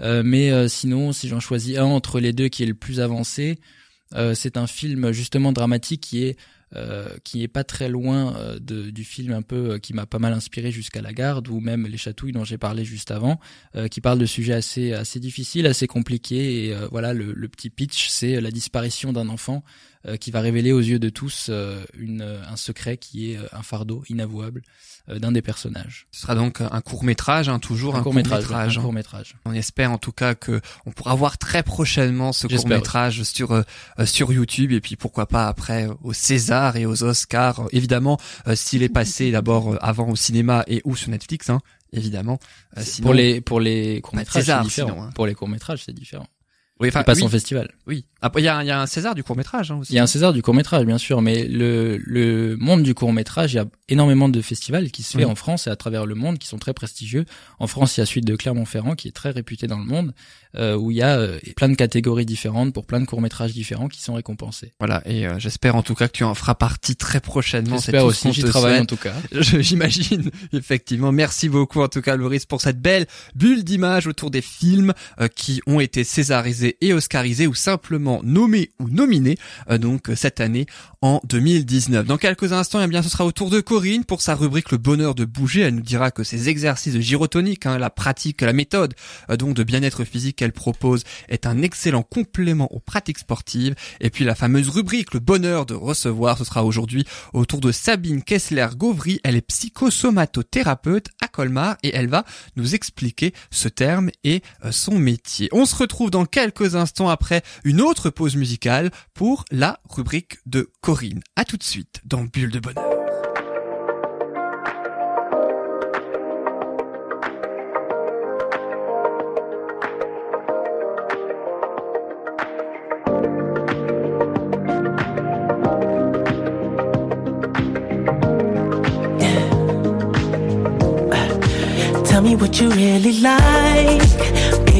Euh, mais euh, sinon, si j'en choisis un entre les deux qui est le plus avancé, euh, c'est un film justement dramatique qui est qui est pas très loin euh, de, du film un peu euh, qui m'a pas mal inspiré jusqu'à la garde ou même les chatouilles dont j'ai parlé juste avant euh, qui parle de sujets assez assez difficiles assez compliqués et euh, voilà le, le petit pitch c'est la disparition d'un enfant euh, qui va révéler aux yeux de tous euh, une, euh, un secret qui est euh, un fardeau inavouable euh, d'un des personnages Ce sera donc un court métrage, hein, toujours un, un court métrage court un court métrage On espère en tout cas que on pourra voir très prochainement ce court métrage sur euh, euh, sur YouTube et puis pourquoi pas après euh, au César et aux Oscars. Euh, évidemment, euh, s'il est passé d'abord euh, avant au cinéma et ou sur Netflix, hein, évidemment. Euh, sinon- pour les pour les courts métrages César, c'est différent sinon, hein. pour les courts métrages c'est différent oui, enfin, ils passent oui, en festival oui. Après, il y a, un- il y a un César du court métrage hein, aussi. Il y a un César du court métrage, bien sûr, mais le, le monde du court métrage, il y a énormément de festivals qui se fait Oui. en France et à travers le monde qui sont très prestigieux. En France, il y a Suite de Clermont-Ferrand qui est très réputé dans le monde, euh, où il y a euh, plein de catégories différentes pour plein de courts métrages différents qui sont récompensés. Voilà, et euh, j'espère en tout cas que tu en feras partie très prochainement. c'est J'espère aussi, j'y te travaille en tout cas. J'imagine, effectivement. Merci beaucoup en tout cas Loris pour cette belle bulle d'image autour des films euh, qui ont été césarisés et oscarisés ou simplement nommés ou nominés euh, donc euh, cette année en 2019. Dans quelques instants, eh bien ce sera au tour de Corinne pour sa rubrique Le bonheur de bouger. Elle nous dira que ces exercices de hein, la pratique, la méthode euh, donc de bien-être physique qu'elle propose est un excellent complément aux pratiques sportives. Et puis la fameuse rubrique Le bonheur de recevoir, ce sera aujourd'hui autour de Sabine Kessler-Gauvry. Elle est psychosomatothérapeute à Colmar et elle va nous expliquer ce terme et son métier. On se retrouve dans quelques instants après une autre pause musicale pour la rubrique de Corinne. À tout de suite dans Bulle de bonheur.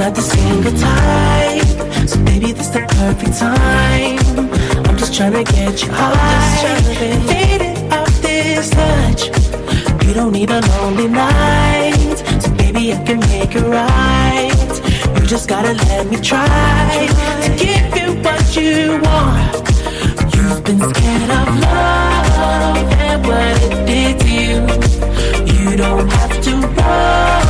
Not the single type, so baby, this the perfect time. I'm just trying to get you high, faded off this touch. You don't need a lonely night, so baby, I can make it right. You just gotta let me try to give you what you want. You've been scared of love and what it did to you. You don't have to run.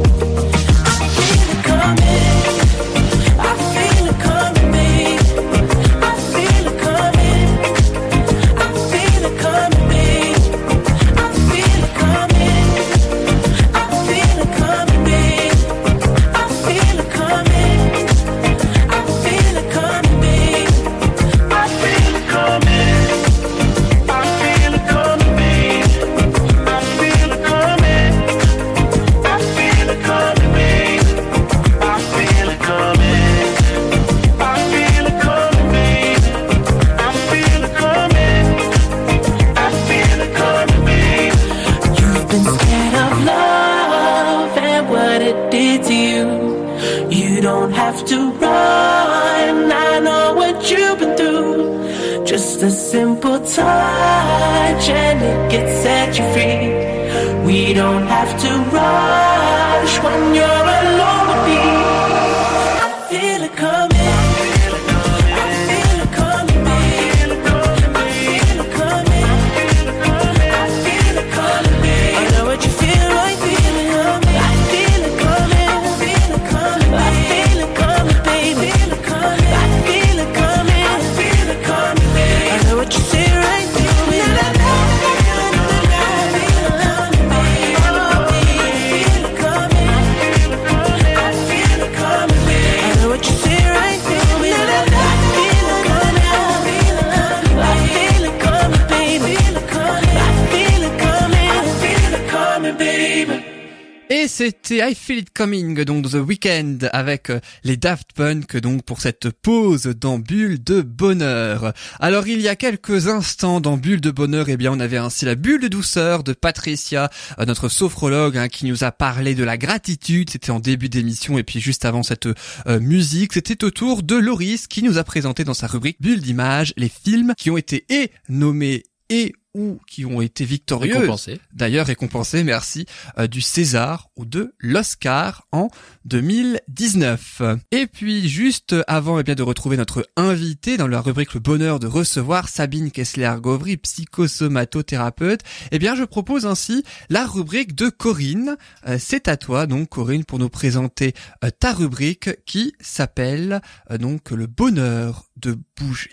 Coming, donc The Weekend avec euh, les Daft Punk, donc pour cette pause dans Bulle de Bonheur. Alors il y a quelques instants dans Bulle de Bonheur, eh bien on avait ainsi la bulle de douceur de Patricia, euh, notre sophrologue, hein, qui nous a parlé de la gratitude. C'était en début d'émission et puis juste avant cette euh, musique, c'était au tour de Loris qui nous a présenté dans sa rubrique Bulle d'image les films qui ont été et nommés et ou qui ont été victorieux, Récompensé. d'ailleurs récompensés, merci, euh, du César ou de l'Oscar en 2019. Et puis juste avant eh bien de retrouver notre invité dans la rubrique Le bonheur de recevoir Sabine Kessler-Gauvry, psychosomatothérapeute, eh bien je propose ainsi la rubrique de Corinne. Euh, C'est à toi donc Corinne pour nous présenter euh, ta rubrique qui s'appelle donc Le bonheur de bouger.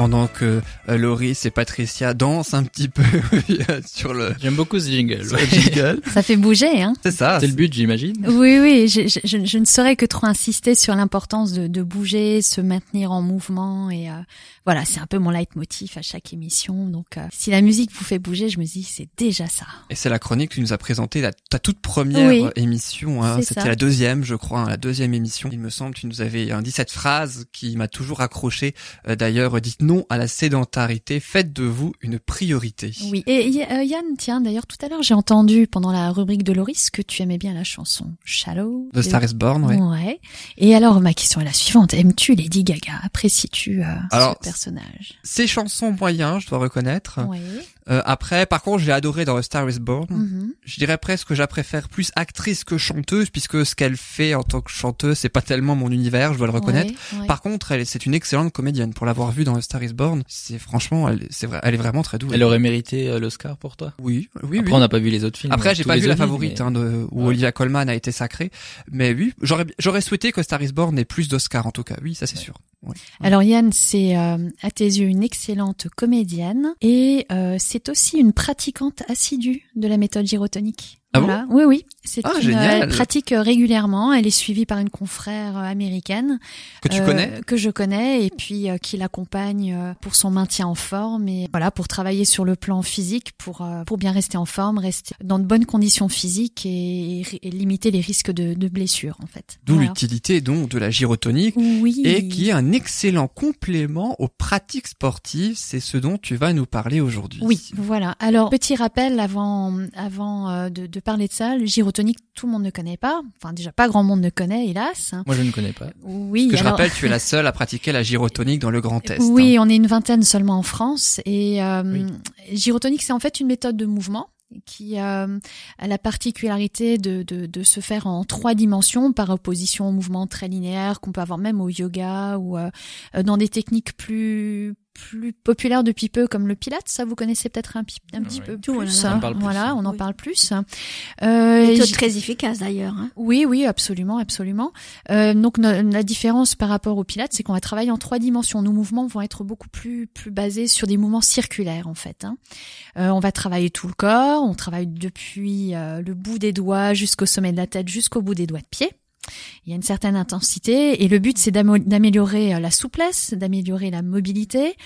Pendant que euh, Loris et Patricia dansent un petit peu sur le, J'aime beaucoup ce jingle. jingle. Ça fait bouger, hein. C'est ça. C'est le but, j'imagine. Oui, oui, je, je, je- je ne saurais que trop insister sur l'importance de, de bouger, se maintenir en mouvement et euh, voilà, c'est un peu mon leitmotiv à chaque émission. Donc, euh, si la musique vous fait bouger, je me dis c'est déjà ça. Et c'est la chronique que tu nous as présentée, la, ta toute première Oui. émission. Hein. C'était la deuxième, je crois, hein, la deuxième émission. Il me semble, tu nous avais euh, dit cette phrase qui m'a toujours accroché. Euh, D'ailleurs, dites non à la sédentarité. Faites de vous une priorité. Oui. Et euh, Yann, tiens, d'ailleurs tout à l'heure j'ai entendu pendant la rubrique de Loris que tu aimais bien la chanson Shallow. The Star is Born, ouais. Ouais. Et alors ma question est la suivante aimes-tu Lady Gaga? Apprécies-tu euh, ce personnage? Ces chansons moyens, je dois reconnaître. Ouais. Euh, après, par contre, j'ai adoré dans The Star is Born. Mhm. Je dirais presque que je la préfère plus actrice que chanteuse, puisque ce qu'elle fait en tant que chanteuse, c'est pas tellement mon univers, je dois le reconnaître. Ouais, ouais. Par contre, elle, c'est une excellente comédienne. Pour l'avoir vue dans The Star is Born, c'est franchement, elle, c'est vrai, elle est vraiment très douée. Elle aurait mérité euh, l'Oscar pour toi? Oui, oui, Après, oui. on n'a pas vu les autres films. Après, euh, j'ai pas vu la favorite, mais- hein, de, où Ouais. Olivia Colman a été sacrée. Mais oui, j'aurais, j'aurais souhaité que Star is Born ait plus d'Oscars, en tout cas. Oui, ça c'est sûr. Alors Yann, c'est euh, à tes yeux une excellente comédienne et euh, c'est aussi une pratiquante assidue de la méthode gyrotonique. Ah bon. Oui, oui. C'est Ah, une. Elle pratique euh, régulièrement. Elle est suivie par une confrère euh, américaine Que tu euh, connais que je connais et puis euh, qui l'accompagne euh, pour son maintien en forme et voilà pour travailler sur le plan physique pour euh, pour bien rester en forme, rester dans de bonnes conditions physiques et, et limiter les risques de, de blessures en fait. D'où Voilà. l'utilité donc de la gyrotonique. Oui. Et qui est un excellent complément aux pratiques sportives. C'est ce dont tu vas nous parler aujourd'hui. Oui, voilà. Alors, petit rappel avant, avant euh, de, de parler de ça, le gyrotonique, tout le monde ne connaît pas. Enfin, déjà, pas grand monde ne connaît, hélas. Moi, je ne connais pas. Oui, Que je rappelle, tu es la seule à pratiquer la gyrotonique dans le Grand Est. Oui, hein. on est une vingtaine seulement en France. Et euh, Oui. gyrotonique, c'est en fait une méthode de mouvement qui euh, a la particularité de, de, de se faire en trois dimensions par opposition au mouvement très linéaire qu'on peut avoir même au yoga ou euh, dans des techniques plus plus populaires depuis peu comme le pilate ça vous connaissez peut-être un, un petit peu Tout, on en plus hein. on en parle plus. voilà on en Oui. parle plus euh, Méthode très efficace d'ailleurs. Hein. oui, oui, absolument, absolument. Euh, donc no- la différence par rapport au Pilates, c'est qu'on va travailler en trois dimensions. Nos mouvements vont être beaucoup plus plus basés sur des mouvements circulaires en fait. hein. Euh, on va travailler tout le corps, on travaille depuis euh, le bout des doigts jusqu'au sommet de la tête, jusqu'au bout des doigts de pied. Il y a une certaine intensité et le but c'est d'améliorer euh, la souplesse, d'améliorer la mobilité,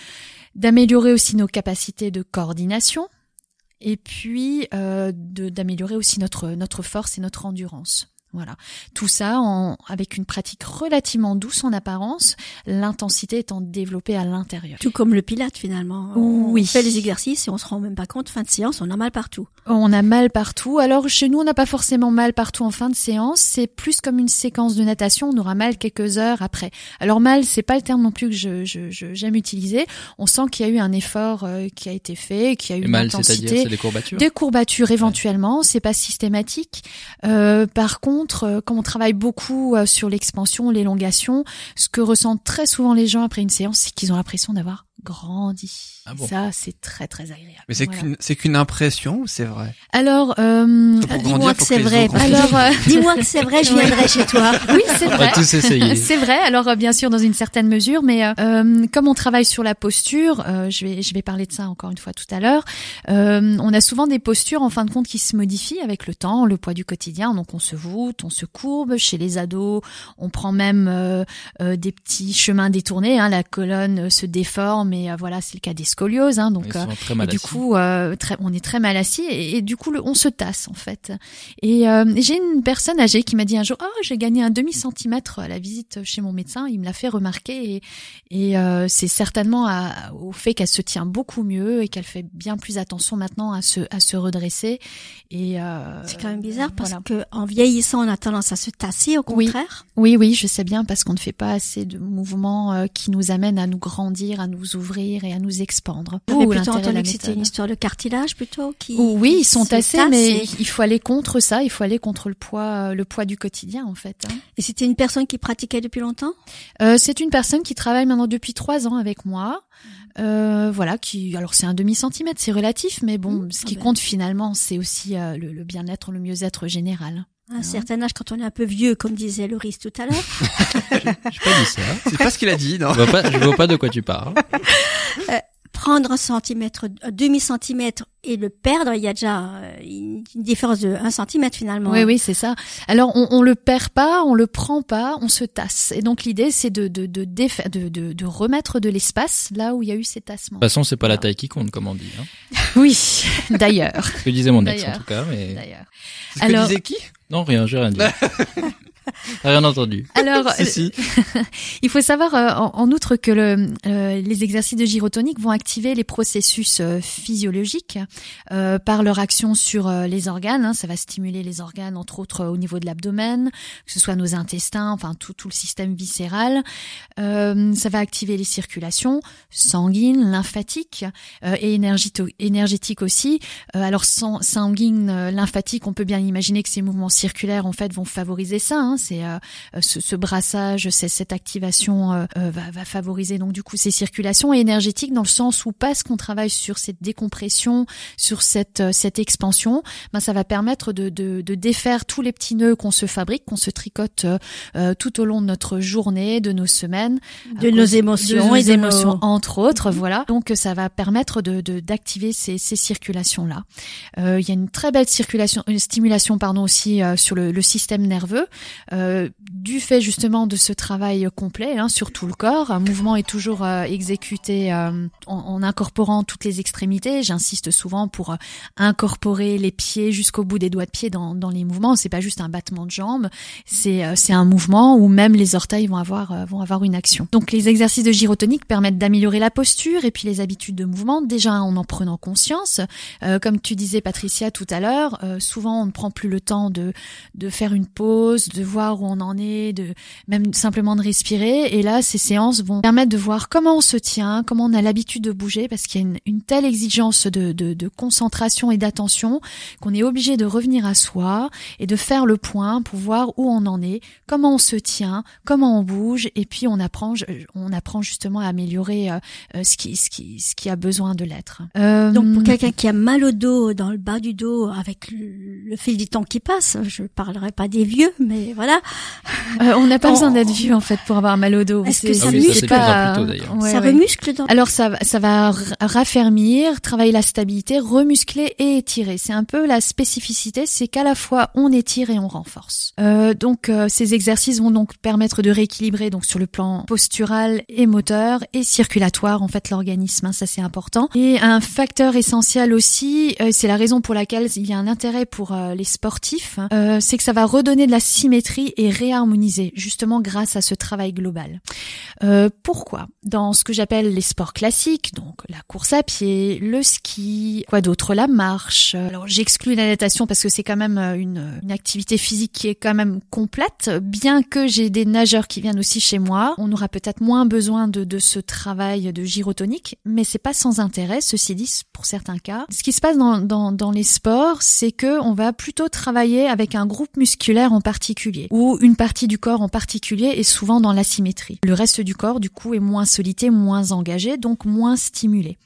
d'améliorer aussi nos capacités de coordination et puis euh, d'améliorer aussi notre notre force et notre endurance. Voilà, tout ça en, avec une pratique relativement douce en apparence, l'intensité étant développée à l'intérieur. Tout comme le pilate finalement. Oui. On fait les exercices et on se rend même pas compte. Fin de séance, on a mal partout. On a mal partout. Alors chez nous, on n'a pas forcément mal partout en fin de séance. C'est plus comme une séquence de natation. On aura mal quelques heures après. Alors mal, c'est pas le terme non plus que je je- je- j'aime utiliser. On sent qu'il y a eu un effort euh, qui a été fait, qu'il y a eu Et une mal, c'est-à-dire, c'est des courbatures. Des courbatures éventuellement, c'est pas systématique. Euh, par contre, euh, quand on travaille beaucoup euh, sur l'expansion, l'élongation, ce que ressentent très souvent les gens après une séance, c'est qu'ils ont l'impression d'avoir grandit. Ah bon Ça, c'est très très agréable. Mais c'est Voilà. qu'une c'est qu'une impression ou c'est vrai? Alors, euh, Dis-moi que c'est vrai. Alors, euh, dis-moi que c'est vrai, je viendrai chez toi. oui, c'est On va vrai. tous essayer. C'est vrai. Alors euh, bien sûr dans une certaine mesure, mais euh, euh, comme on travaille sur la posture, euh, je vais je vais parler de ça encore une fois tout à l'heure. euh, on a souvent des postures en fin de compte qui se modifient avec le temps, le poids du quotidien. Donc on se voûte, on se courbe. Chez les ados, on prend même des petits chemins détournés. Hein, la colonne se déforme et euh, voilà c'est le cas des scolioses. Hein, donc euh, et du assis. coup, euh, très, on est très mal assis et, et du coup, le, on se tasse en fait. Et euh, j'ai une personne âgée qui m'a dit un jour, oh, j'ai gagné un demi centimètre à la visite chez mon médecin. Il me l'a fait remarquer et, et euh, c'est certainement à- au fait qu'elle se tient beaucoup mieux et qu'elle fait bien plus attention maintenant à se à se redresser. Et euh, C'est quand même bizarre parce voilà. que en vieillissant, on a tendance à se tasser, au Oui. contraire. Oui, oui, je sais bien parce qu'on ne fait pas assez de mouvements euh, qui nous amènent à nous grandir, à nous ouvrir et à nous expandre. Ouh, plutôt entendu que c'était une histoire de cartilage plutôt qui. Oui, ils sont tassés, tasse mais et- il faut aller contre ça. Il faut aller contre le poids, euh, le poids du quotidien, en fait. hein. Et c'était une personne qui pratiquait depuis longtemps? Euh, c'est une personne qui travaille maintenant depuis trois ans avec moi. Euh, voilà, qui alors c'est un demi centimètre, c'est relatif, mais bon, Mmh, ce ah qui ben. compte finalement, c'est aussi euh, le, le bien-être, le mieux-être général. À un certain âge, quand on est un peu vieux, comme disait Loris tout à l'heure, J'ai pas dit ça. C'est pas ce qu'il a dit, non Je vois pas, je vois pas de quoi tu parles. prendre un centimètre, un demi centimètre et le perdre, il y a déjà euh, une différence de un centimètre finalement. Oui, oui, c'est ça. Alors on, on le perd pas, on le prend pas, on se tasse. Et donc l'idée, c'est de de de, défa- de de de remettre de l'espace là où il y a eu ces tassements. De toute façon, c'est pas la taille qui compte, comme on dit. Hein. Oui, d'ailleurs, Ce que disait mon ex, en tout cas. Mais d'ailleurs. Alors- que disait qui? Non, rien, j'ai rien dit. Rien entendu. Alors, Si, si. Il faut savoir euh, en, en outre que le, euh, les exercices de gyrotonique vont activer les processus euh, physiologiques euh, par leur action sur euh, les organes. hein. Ça va stimuler les organes, entre autres au niveau de l'abdomen, que ce soit nos intestins, enfin tout, tout le système viscéral. Euh, ça va activer les circulations sanguines, lymphatiques euh, et énergétiques aussi. Euh, alors sang- sanguine, lymphatique, on peut bien imaginer que ces mouvements circulaires en fait vont favoriser ça. hein. C'est euh, euh, ce, ce brassage, cette activation euh, euh, va, va favoriser donc du coup ces circulations énergétiques dans le sens où parce qu'on travaille sur cette décompression, sur cette euh, cette expansion, ben ça va permettre de, de, de défaire tous les petits nœuds qu'on se fabrique, qu'on se tricote euh, tout au long de notre journée, de nos semaines, De nos émotions de nos et de nos- émotions entre autres, voilà. Donc ça va permettre de de- d'activer ces, ces circulations là. Euh, il y a une très belle circulation, une stimulation pardon aussi euh, sur le, le système nerveux euh, du fait justement de ce travail complet hein, sur tout le corps. Un mouvement est toujours euh, exécuté euh, en, en incorporant toutes les extrémités. J'insiste souvent pour euh, incorporer les pieds jusqu'au bout des doigts de pied dans, dans les mouvements. C'est pas juste un battement de jambes, c'est un mouvement où même les orteils vont avoir vont avoir une action. Donc les exercices de gyrotonique permettent d'améliorer la posture et puis les habitudes de mouvement. Déjà en en prenant conscience, comme tu disais Patricia tout à l'heure, souvent on ne prend plus le temps de de faire une pause, de voir où on en est, de même simplement de respirer. Et là, ces séances vont permettre de voir comment on se tient, comment on a l'habitude de bouger, parce qu'il y a une, une telle exigence de, de, de concentration et d'attention qu'on est obligé de revenir à soi et de faire le point pour voir où on en est, comment on se tient, comment on bouge, et puis on apprend, on apprend justement à améliorer euh, euh, ce qui, ce qui, ce qui a besoin de l'être. Euh, Donc pour quelqu'un qui a mal au dos, dans le bas du dos, avec le, le fil du temps qui passe, je parlerai pas des vieux, mais voilà, euh, on n'a pas on- besoin d'être vieux en fait pour avoir mal au dos. Est-ce que ça pas-. Ouais, ouais. remuscle dans. Alors ça, va- ça va raffermir, travailler la stabilité, remuscler et étirer. C'est un peu la spécificité, c'est qu'à la fois on étire et on renforce. Euh, donc euh, ces exercices vont donc permettre de rééquilibrer donc sur le plan postural et moteur et circulatoire en fait l'organisme. hein, ça c'est important. Et un facteur essentiel aussi, euh, c'est la raison pour laquelle il y a un intérêt pour euh, les sportifs, euh, c'est que ça va redonner de la symétrie et réharmoniser justement grâce à ce travail global. Euh, pourquoi? Dans ce que j'appelle les sports classiques, donc la course à pied, le ski, quoi d'autre, la marche. Alors j'exclus la natation parce que c'est quand même euh, une, activité physique qui est quand même complète. Bien que j'ai des nageurs qui viennent aussi chez moi, on aura peut-être moins besoin de, ce travail de gyrotonique, mais c'est pas sans intérêt. Ceci dit, pour certains cas, ce qui se passe dans les sports, c'est que on va plutôt travailler avec un groupe musculaire en particulier ou une partie du corps en particulier et souvent dans l'asymétrie. Le reste du corps, du coup, est moins moins engagé, donc moins stimulé.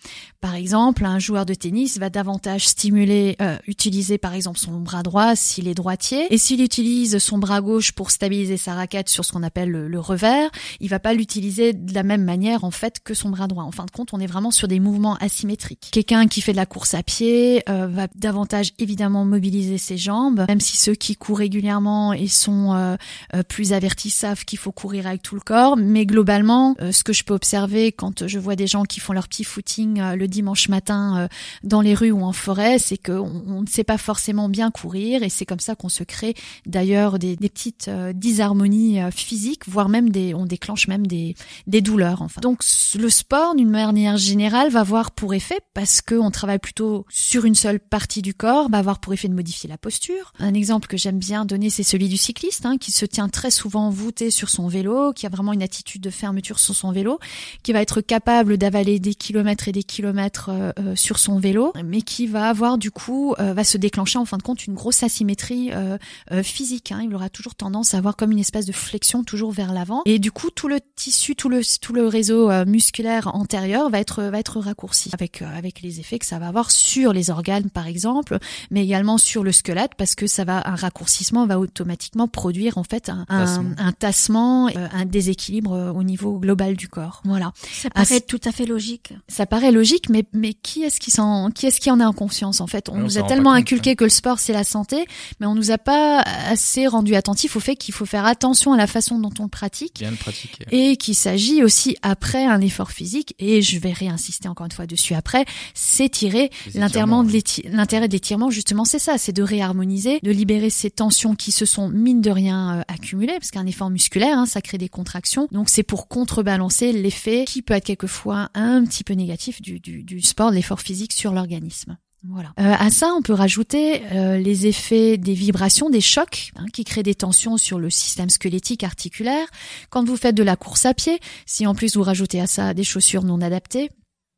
Par exemple, un joueur de tennis va davantage stimuler, euh, utiliser par exemple son bras droit s'il est droitier, et s'il utilise son bras gauche pour stabiliser sa raquette sur ce qu'on appelle le, le revers, il va pas l'utiliser de la même manière en fait que son bras droit. En fin de compte, on est vraiment sur des mouvements asymétriques. Quelqu'un qui fait de la course à pied euh, va davantage évidemment mobiliser ses jambes, même si ceux qui courent régulièrement et sont euh, euh, plus avertis savent qu'il faut courir avec tout le corps. Mais globalement, euh, ce que je peux observer quand je vois des gens qui font leur petit footing euh, dimanche matin euh, dans les rues ou en forêt, c'est qu'on on ne sait pas forcément bien courir et c'est comme ça qu'on se crée d'ailleurs des, des petites euh, disharmonies euh, physiques, voire même des, on déclenche même des, des douleurs. Enfin. Donc le sport, d'une manière générale, va avoir pour effet, parce qu'on travaille plutôt sur une seule partie du corps, va avoir pour effet de modifier la posture. Un exemple que j'aime bien donner, c'est celui du cycliste, hein, qui se tient très souvent voûté sur son vélo, qui a vraiment une attitude de fermeture sur son vélo, qui va être capable d'avaler des kilomètres et des kilomètres euh, euh, sur son vélo, mais qui va avoir du coup, euh, va se déclencher en fin de compte une grosse asymétrie euh, euh, physique. Hein. Il aura toujours tendance à avoir comme une espèce de flexion toujours vers l'avant, et du coup tout le tissu, tout le tout le réseau euh, musculaire antérieur va être va être raccourci, avec euh, avec les effets que ça va avoir sur les organes par exemple, mais également sur le squelette parce que ça va un raccourcissement va automatiquement produire en fait un un, Tassement. un tassement, euh, un déséquilibre euh, au niveau global du corps. Voilà. Ça paraît tout à fait logique. Ça paraît logique, mais mais qui est-ce qui s'en qui est-ce qui en a en conscience en fait? On nous a tellement compte, inculqué que le sport c'est la santé, mais on nous a pas assez rendu attentif au fait qu'il faut faire attention à la façon dont on le pratique Bien le pratiquer. et qu'il s'agit aussi après un effort physique et je vais réinsister encore une fois dessus après, s'étirer. De l'intérêt de l'étirement justement c'est ça, c'est de réharmoniser, de libérer ces tensions qui se sont mine de rien euh, accumulées parce qu'un effort musculaire hein, ça crée des contractions. Donc c'est pour contrebalancer l'effet qui peut être quelquefois un petit peu négatif du, du, du sport, de l'effort physique sur l'organisme. Voilà. Euh, à ça, on peut rajouter euh, les effets des vibrations, des chocs, hein, qui créent des tensions sur le système squelettique articulaire. Quand vous faites de la course à pied, si en plus vous rajoutez à ça des chaussures non adaptées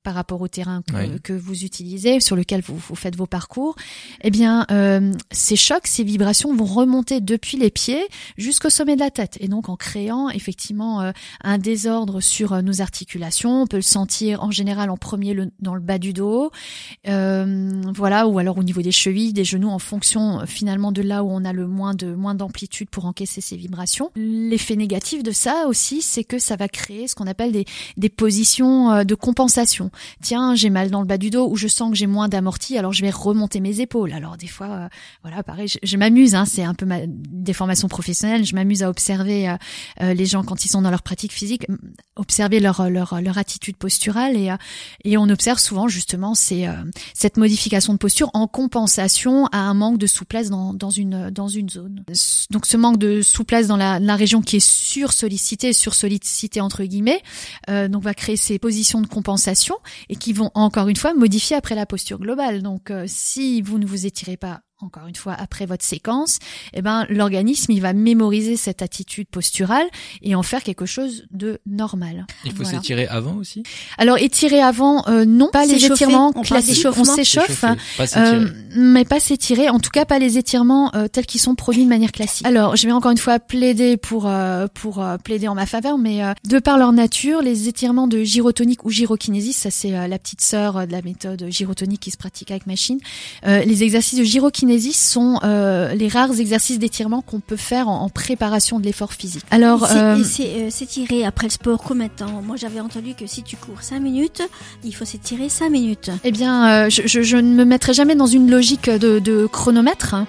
par rapport au terrain que, Oui. que vous utilisez, sur lequel vous, vous faites vos parcours, eh bien, euh, ces chocs, ces vibrations vont remonter depuis les pieds jusqu'au sommet de la tête, et donc en créant effectivement euh, un désordre sur euh, nos articulations. On peut le sentir en général en premier le- dans le bas du dos, euh, voilà, ou alors au niveau des chevilles, des genoux, en fonction finalement de là où on a le moins de moins d'amplitude pour encaisser ces vibrations. L'effet négatif de ça aussi, c'est que ça va créer ce qu'on appelle des, des positions de compensation. Tiens, j'ai mal dans le bas du dos ou je sens que j'ai moins d'amorti, alors je vais remonter mes épaules. Alors des fois, euh, voilà, pareil, je, m'amuse, hein, c'est un peu ma des formations professionnelles, je m'amuse à observer euh, euh, les gens quand ils sont dans leur pratique physique, observer leur leur leur attitude posturale et euh, et on observe souvent justement ces euh, cette modification de posture en compensation à un manque de souplesse dans, dans une dans une zone. Donc ce manque de souplesse dans la, la région qui est sur-sollicitée, sur-sollicitée entre guillemets, euh, donc va créer ces positions de compensation et qui vont encore une fois modifier après la posture globale. Donc euh, si vous ne vous étirez pas encore une fois après votre séquence, eh ben l'organisme il va mémoriser cette attitude posturale et en faire quelque chose de normal. Il faut Voilà. s'étirer avant aussi. Alors étirer avant, euh, non, pas les étirements classiques, on s'échauffe. S'échauffer, Pas s'étirer. Euh, mais pas s'étirer, en tout cas pas les étirements euh, tels qu'ils sont produits de manière classique. Alors, je vais encore une fois plaider pour euh, pour euh, plaider en ma faveur, mais euh, de par leur nature, les étirements de gyrotonique ou gyrokinésie, ça c'est euh, la petite sœur de la méthode gyrotonique qui se pratique avec machine. Euh, les exercices de gyrokinésie sont euh, les rares exercices d'étirement qu'on peut faire en, en préparation de l'effort physique. Alors, euh, euh, s'étirer après le sport combien de temps Moi j'avais entendu que si tu cours 5 minutes, il faut s'étirer 5 minutes. Eh bien, je, je, je ne me mettrai jamais dans une logique de, de chronomètre. hein.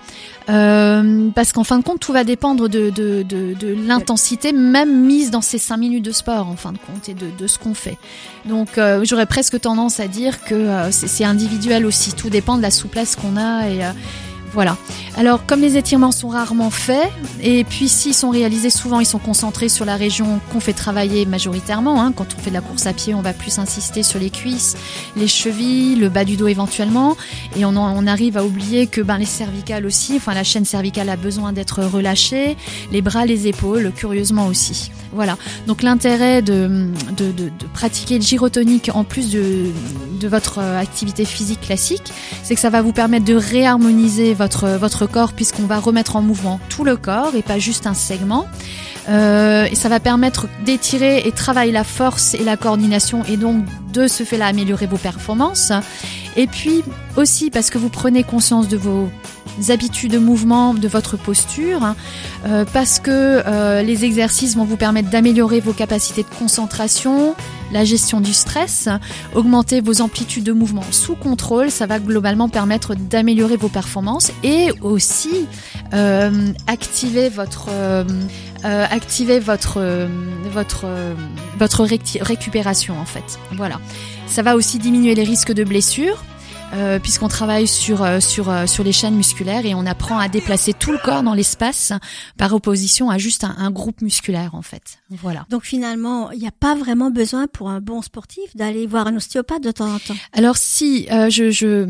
Euh, parce qu'en fin de compte, tout va dépendre de, de, de, de l'intensité, même mise dans ces cinq minutes de sport, en fin de compte, et de, ce qu'on fait. Donc, euh, j'aurais presque tendance à dire que euh, c'est individuel aussi. Tout dépend de la souplesse qu'on a et voilà. Alors, comme les étirements sont rarement faits, et puis s'ils sont réalisés souvent, ils sont concentrés sur la région qu'on fait travailler majoritairement. Hein. Quand on fait de la course à pied, on va plus insister sur les cuisses, les chevilles, le bas du dos éventuellement, et on, arrive à oublier que ben les cervicales aussi, enfin la chaîne cervicale a besoin d'être relâchée, les bras, les épaules, curieusement aussi. Voilà. Donc l'intérêt de pratiquer le gyrotonique en plus de, de votre euh, activité physique classique, c'est que ça va vous permettre de réharmoniser votre, corps puisqu'on va remettre en mouvement tout le corps et pas juste un segment. Euh, et ça va permettre d'étirer et travailler la force et la coordination et donc de ce fait-là améliorer vos performances. Et puis aussi parce que vous prenez conscience de vos habitudes de mouvement, de votre posture, hein, euh, parce que euh, les exercices vont vous permettre d'améliorer vos capacités de concentration, la gestion du stress, augmenter vos amplitudes de mouvement sous contrôle, ça va globalement permettre d'améliorer vos performances et aussi euh, activer votre activer votre votre votre récupération en fait. Voilà. Ça va aussi diminuer les risques de blessures. Euh, puisqu'on travaille sur euh, sur euh, sur les chaînes musculaires et on apprend à déplacer tout le corps dans l'espace par opposition à juste un, un groupe musculaire en fait. Voilà. Donc finalement, il n'y a pas vraiment besoin pour un bon sportif d'aller voir un ostéopathe de temps en temps. Alors si, euh, je, je,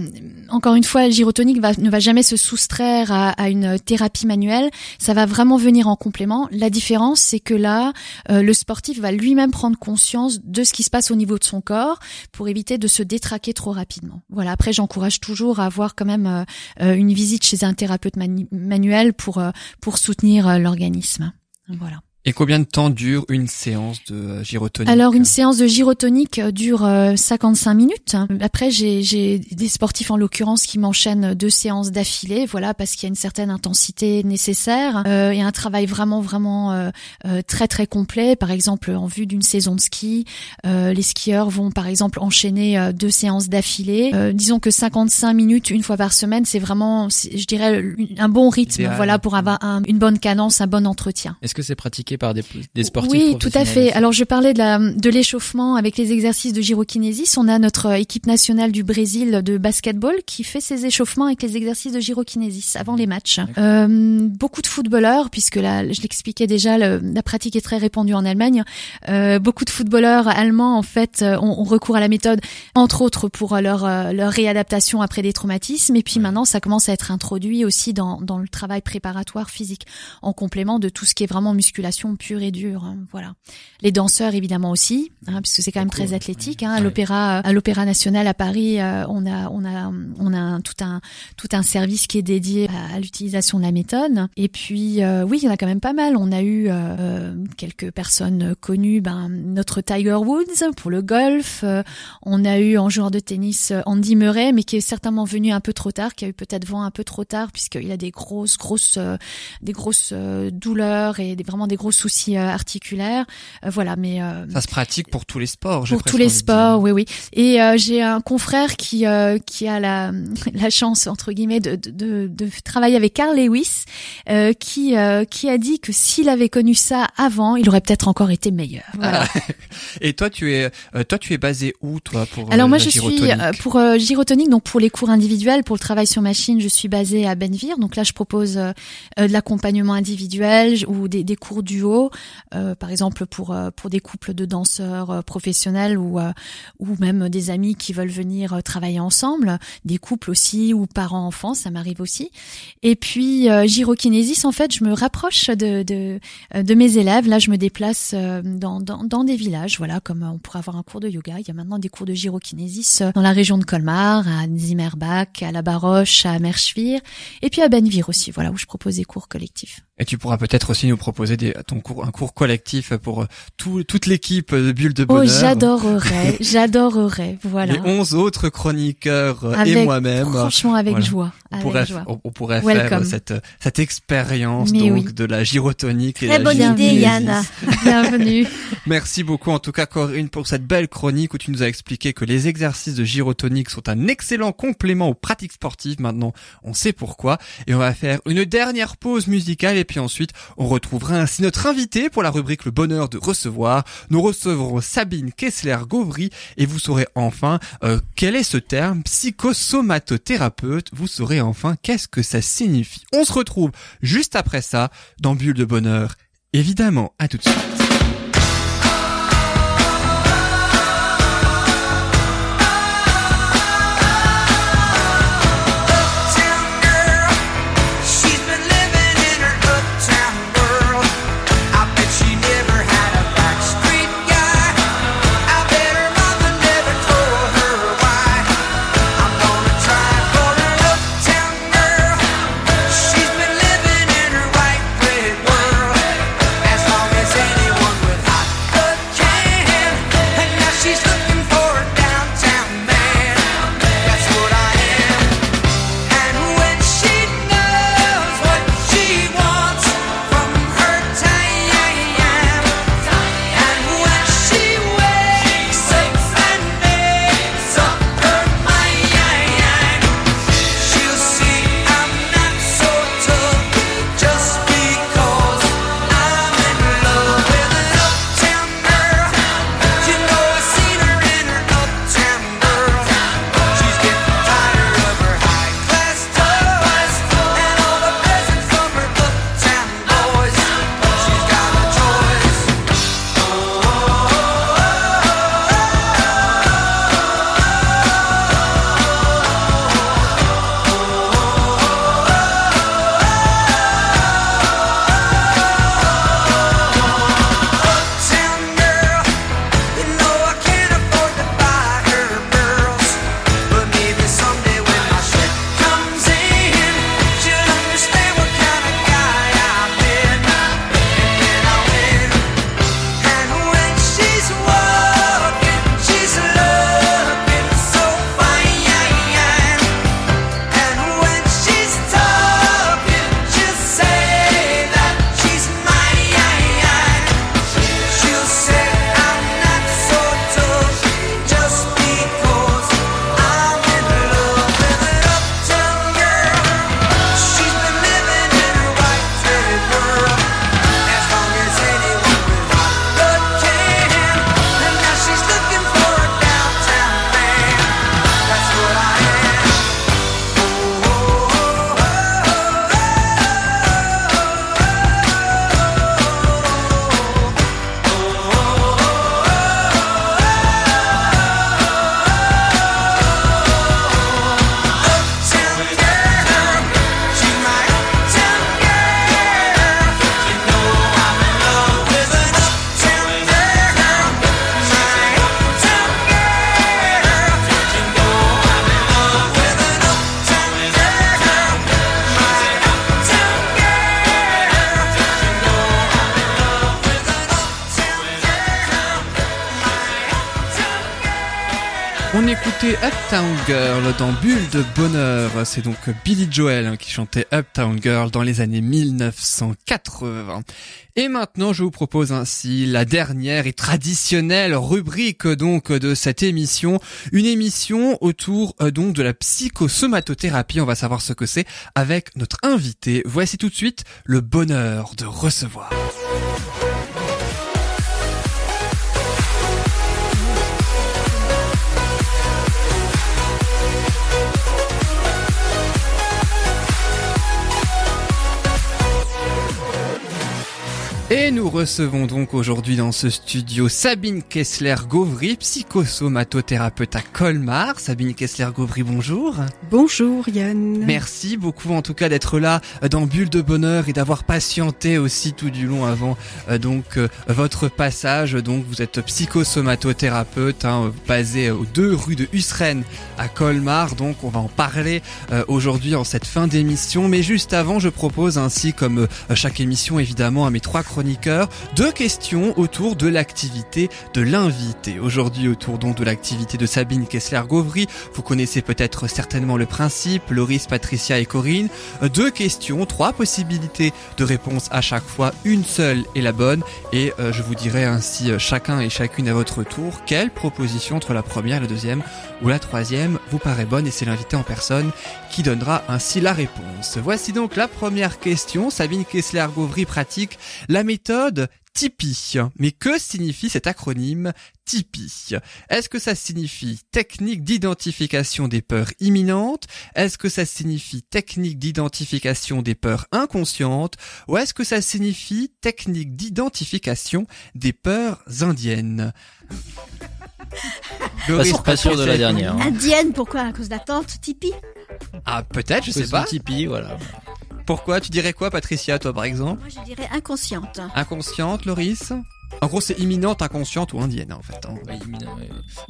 encore une fois, le gyrotonique va, ne va jamais se soustraire à, à une thérapie manuelle. Ça va vraiment venir en complément. La différence, c'est que là, euh, le sportif va lui-même prendre conscience de ce qui se passe au niveau de son corps pour éviter de se détraquer trop rapidement. Voilà. Après, j'encourage toujours à avoir quand même euh, euh, une visite chez un thérapeute manu- manuel pour euh, pour soutenir l'organisme. Voilà. Et combien de temps dure une séance de euh, gyrotonique Alors une séance de gyrotonique euh, dure euh, 55 minutes. Après j'ai j'ai des sportifs en l'occurrence qui m'enchaînent deux séances d'affilée, voilà parce qu'il y a une certaine intensité nécessaire. Euh, Il y a un travail vraiment vraiment euh, euh, très très complet. Par exemple en vue d'une saison de ski, euh, les skieurs vont par exemple enchaîner euh, deux séances d'affilée. Euh, disons que 55 minutes une fois par semaine, c'est vraiment, je dirais, un bon rythme, Idéal. voilà pour avoir un- une bonne cadence, un bon entretien. Est-ce que c'est par des, des sportifs Oui, tout à fait. Alors je parlais de la de l'échauffement avec les exercices de gyrokinésis. On a notre équipe nationale du Brésil de basketball qui fait ses échauffements avec les exercices de gyrokinésis avant les matchs. Euh, beaucoup de footballeurs, puisque là, je l'expliquais déjà, le- la pratique est très répandue en Allemagne. Euh, beaucoup de footballeurs allemands en fait euh, ont, ont recours à la méthode, entre autres pour leur euh, leur réadaptation après des traumatismes. Et puis maintenant, ça commence à être introduit aussi dans dans le travail préparatoire physique en complément de tout ce qui est vraiment musculation pure et dure. hein, voilà. Les danseurs évidemment aussi, hein, puisque c'est quand même très athlétique. Hein, Ouais. l'opéra, à l'opéra national à Paris, euh, on a on a on a un- tout un tout un service qui est dédié à, à l'utilisation de la méthode. Et puis euh, oui, il y en a quand même pas mal. On a eu euh, euh, quelques personnes connues, ben notre Tiger Woods pour le golf. euh, on a eu en joueur de tennis euh, Andy Murray, mais qui est certainement venu un peu trop tard, qui a eu peut-être vent un peu trop tard puisqu'il a des grosses grosses euh, des grosses euh, douleurs et des, vraiment des gros soucis euh, articulaires. Euh, voilà, mais euh, Ça se pratique pour tous les sports. pour tous les sports, oui, oui. Et j'ai un confrère qui qui a la la chance entre guillemets de de, de, travailler avec Carl Lewis, qui qui a dit que s'il avait connu ça avant, il aurait peut-être encore été meilleur. Voilà. Et toi, tu es, toi, tu es basé où, toi, pour Alors moi je suis pour gyrotonique donc pour les cours individuels pour le travail sur machine je suis basée à Benvir donc là je propose de l'accompagnement individuel ou des, des cours euh, par exemple pour euh, pour des couples de danseurs euh, professionnels ou euh, ou même des amis qui veulent venir travailler ensemble des couples aussi ou parents enfants ça m'arrive aussi. Et puis gyrokinésis en fait je me rapproche de de, de mes élèves. Là je me déplace dans, dans dans des villages voilà comme on pourrait avoir un cours de yoga. Il y a maintenant des cours de gyrokinésis dans la région de Colmar à Zimmerbach à La Baroche à Merschwir et puis à Benvir aussi voilà où je propose des cours collectifs Et tu pourras peut-être aussi nous proposer des, ton cours, un cours collectif pour euh, tout, toute l'équipe de Bulle de oh Bonheur. j'adorerais j'adorerais voilà Les 11 autres chroniqueurs euh, et moi-même. franchement avec Voilà. joie On avec pourrait, joie on, on pourrait Welcome. faire cette, cette expérience donc oui. de la gyrotonique et Très la bonne idée. Yann. bienvenue Merci beaucoup en tout cas Corinne pour cette belle chronique où tu nous as expliqué que les exercices de gyrotonique sont un excellent complément aux pratiques sportives. Maintenant, on sait pourquoi. Et on va faire une dernière pause musicale et puis ensuite on retrouvera ainsi notre invité pour la rubrique Le bonheur de recevoir. Nous recevrons Sabine Kessler-Gauvry et vous saurez enfin euh, quel est ce terme psychosomatothérapeute. Vous saurez enfin qu'est-ce que ça signifie. On se retrouve juste après ça dans Bulle de bonheur. Évidemment, à tout de suite. De Bonheur. C'est donc Billy Joel hein, qui chantait Uptown Girl dans les années 1980. Et maintenant, je vous propose ainsi la dernière et traditionnelle rubrique donc de cette émission, une émission autour euh, donc de la psychosomatothérapie. On va savoir ce que c'est avec notre invité. Voici tout de suite le bonheur de recevoir. Et nous recevons donc aujourd'hui dans ce studio Sabine Kessler-Gauvry, psychosomatothérapeute à Colmar. Sabine Kessler-Gauvry, bonjour. Bonjour Yann. Merci beaucoup en tout cas d'être là euh, dans Bulle de Bonheur et d'avoir patienté aussi tout du long avant euh, donc euh, votre passage. Donc vous êtes psychosomatothérapeute hein, basé aux deux rues de Husren à Colmar. Donc on va en parler aujourd'hui en cette fin d'émission. Mais juste avant, je propose ainsi comme chaque émission évidemment à mes trois deux questions autour de l'activité de l'invité. Aujourd'hui autour donc de l'activité de Sabine Kessler-Gauvry. Vous connaissez peut-être certainement le principe, Loris, Patricia et Corinne. Euh, Deux questions, trois possibilités de réponse à chaque fois. Une seule est la bonne. Et euh, je vous dirai ainsi euh, chacun et chacune à votre tour quelle proposition entre la première, la deuxième ou la troisième vous paraît bonne et c'est l'invité en personne qui donnera ainsi la réponse. Voici donc la première question. Sabine Kessler-Gauvry pratique la méthode Tipeee. Mais que signifie cet acronyme Tipeee? Est-ce que ça signifie technique d'identification des peurs imminentes? Est-ce que ça signifie technique d'identification des peurs inconscientes? Ou est-ce que ça signifie technique d'identification des peurs indiennes? Doris, pas sûr de la dernière. hein. Indienne, pourquoi? À cause d'attente, Tipeee? Ah, peut-être, je sais pas. Tipeee, voilà. Pourquoi? Tu dirais quoi, Patricia, toi, par exemple? Moi, je dirais inconsciente. Inconsciente, Loris? En gros, c'est imminente, inconsciente ou indienne, en fait. hein. Ouais.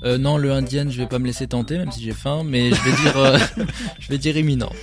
Euh, non, le indienne, je vais pas me laisser tenter, même si j'ai faim, mais je vais dire, euh, je vais dire imminente.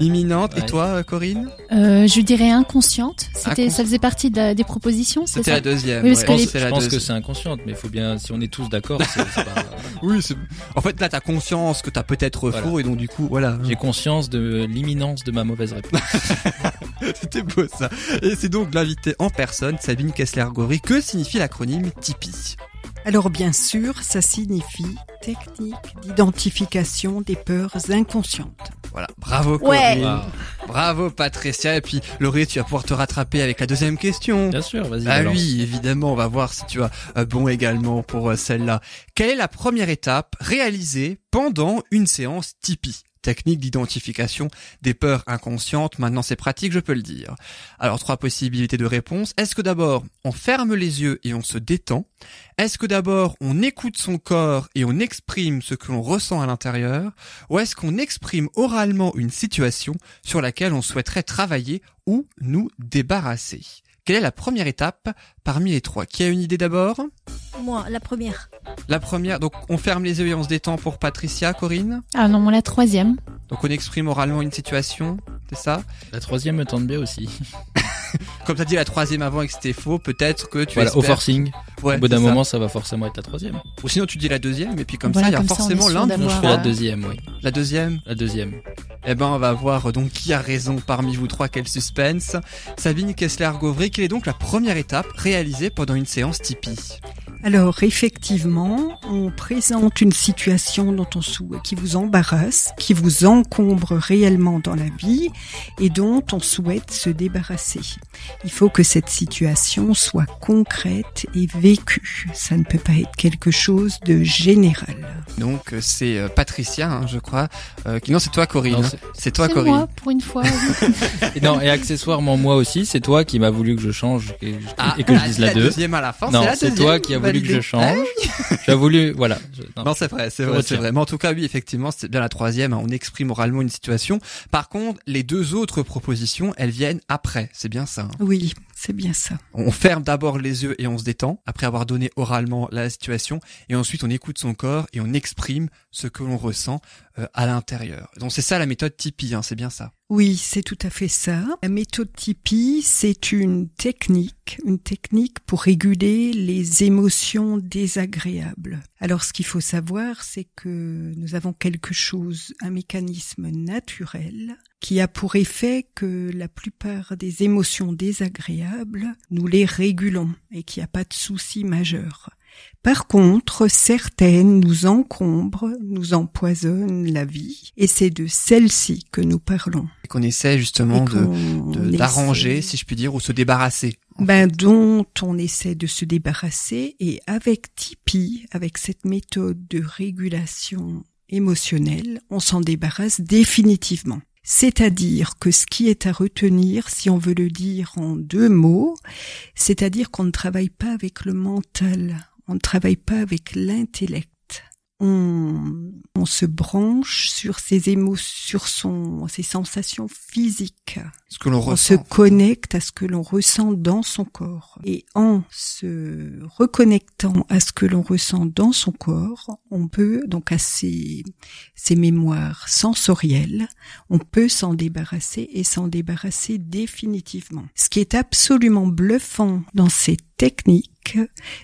Imminente. Et toi, Corinne? Euh, je dirais inconsciente. C'était, Incons- ça faisait partie de la- des propositions, c'est C'était la deuxième. Oui, parce ouais. que les- C'est Je pense que c'est inconsciente, mais il faut bien, si on est tous d'accord, c'est c'est pas. Oui, c'est- en fait, là, t'as conscience que t'as peut-être Voilà. faux et donc, du coup, voilà. J'ai conscience de l'imminence de ma mauvaise réponse. C'était beau, ça. Et c'est donc l'invité en personne, Sabine Kessler-Gory. Que signifie l'acronyme Tipeee Alors bien sûr, ça signifie technique d'identification des peurs inconscientes. Voilà. Bravo, Ouais. Corinne. Bravo, Patricia. Et puis, Laurie, tu vas pouvoir te rattraper avec la deuxième question. Bien sûr, vas-y. Ah balance. oui, évidemment, on va voir si tu as euh, bon également pour euh, celle-là. Quelle est la première étape réalisée pendant une séance Tipeee? Technique d'identification des peurs inconscientes. Maintenant, c'est pratique, je peux le dire. Alors, trois possibilités de réponse. Est-ce que d'abord, on ferme les yeux et on se détend? Est-ce que d'abord, on écoute son corps et on exprime ce que l'on ressent à l'intérieur? Ou est-ce qu'on exprime oralement une situation sur laquelle on souhaiterait travailler ou nous débarrasser? Quelle est la première étape parmi les trois? Qui a une idée d'abord? Moi, la première. La première, donc on ferme les yeux et on se détend pour Patricia, Corinne? Ah non, moi la troisième. Donc on exprime oralement une situation, c'est ça? La troisième me tente bien aussi. Comme t'as dit la troisième avant et que c'était faux, peut-être que tu Voilà, au espères... forcing. Ouais, Au bout d'un moment, ça va forcément être la troisième. Ou sinon tu dis la deuxième et puis comme Voilà, ça il y a forcément l'un de. Je fais la deuxième, oui. La deuxième La deuxième. Eh ben on va voir donc qui a raison parmi vous trois, quel suspense. Sabine Kessler-Gauvry, quelle est donc la première étape réalisée pendant une séance Tipeee? Alors effectivement, on présente une situation dont on souhaite, qui vous embarrasse, qui vous encombre réellement dans la vie et dont on souhaite se débarrasser. Il faut que cette situation soit concrète et vécue. Ça ne peut pas être quelque chose de général. Donc c'est euh, Patricia, hein, je crois. Euh, qui... Non, c'est toi Corinne. Non, hein. c'est- C'est toi c'est Corinne. moi, pour une fois. Et non, et accessoirement moi aussi, c'est toi qui m'as voulu que je change et, Ah, et que je ah, dise c'est la 2. deuxième à la fin. Non, c'est la c'est toi qui as voulu que je change. tu as voulu, voilà. Je- non. Non, c'est vrai, c'est vrai, c'est vrai. Mais en tout cas, oui, effectivement, c'est bien la troisième. hein, On exprime oralement une situation. Par contre, les deux autres propositions, elles viennent après. C'est bien ça. hein. Oui, c'est bien ça. On ferme d'abord les yeux et on se détend, après avoir donné oralement la situation, et ensuite on écoute son corps et on exprime ce que l'on ressent euh, à l'intérieur. Donc c'est ça la méthode Tipeee, hein, c'est bien ça. Oui, c'est tout à fait ça. La méthode Tipeee, c'est une technique, une technique pour réguler les émotions désagréables. Alors, ce qu'il faut savoir, c'est que nous avons quelque chose, un mécanisme naturel qui a pour effet que la plupart des émotions désagréables, nous les régulons et qu'il n'y a pas de souci majeur. Par contre, certaines nous encombrent, nous empoisonnent la vie, et c'est de celles-ci que nous parlons. Et qu'on essaie justement d'arranger, si je puis dire, ou se débarrasser. ben, dont on essaie de se débarrasser et avec Tipeee, avec cette méthode de régulation émotionnelle, on s'en débarrasse définitivement. C'est-à-dire que ce qui est à retenir, si on veut le dire en deux mots, c'est-à-dire qu'on ne travaille pas avec le mental, on ne travaille pas avec l'intellect. On, on se branche sur ses émotions, sur son, ses sensations physiques. Ce que l'on On se connecte à ce que l'on ressent dans son corps. Et en se reconnectant à ce que l'on ressent dans son corps, on peut, donc à ces, ces mémoires sensorielles, on peut s'en débarrasser et s'en débarrasser définitivement. Ce qui est absolument bluffant dans ces techniques,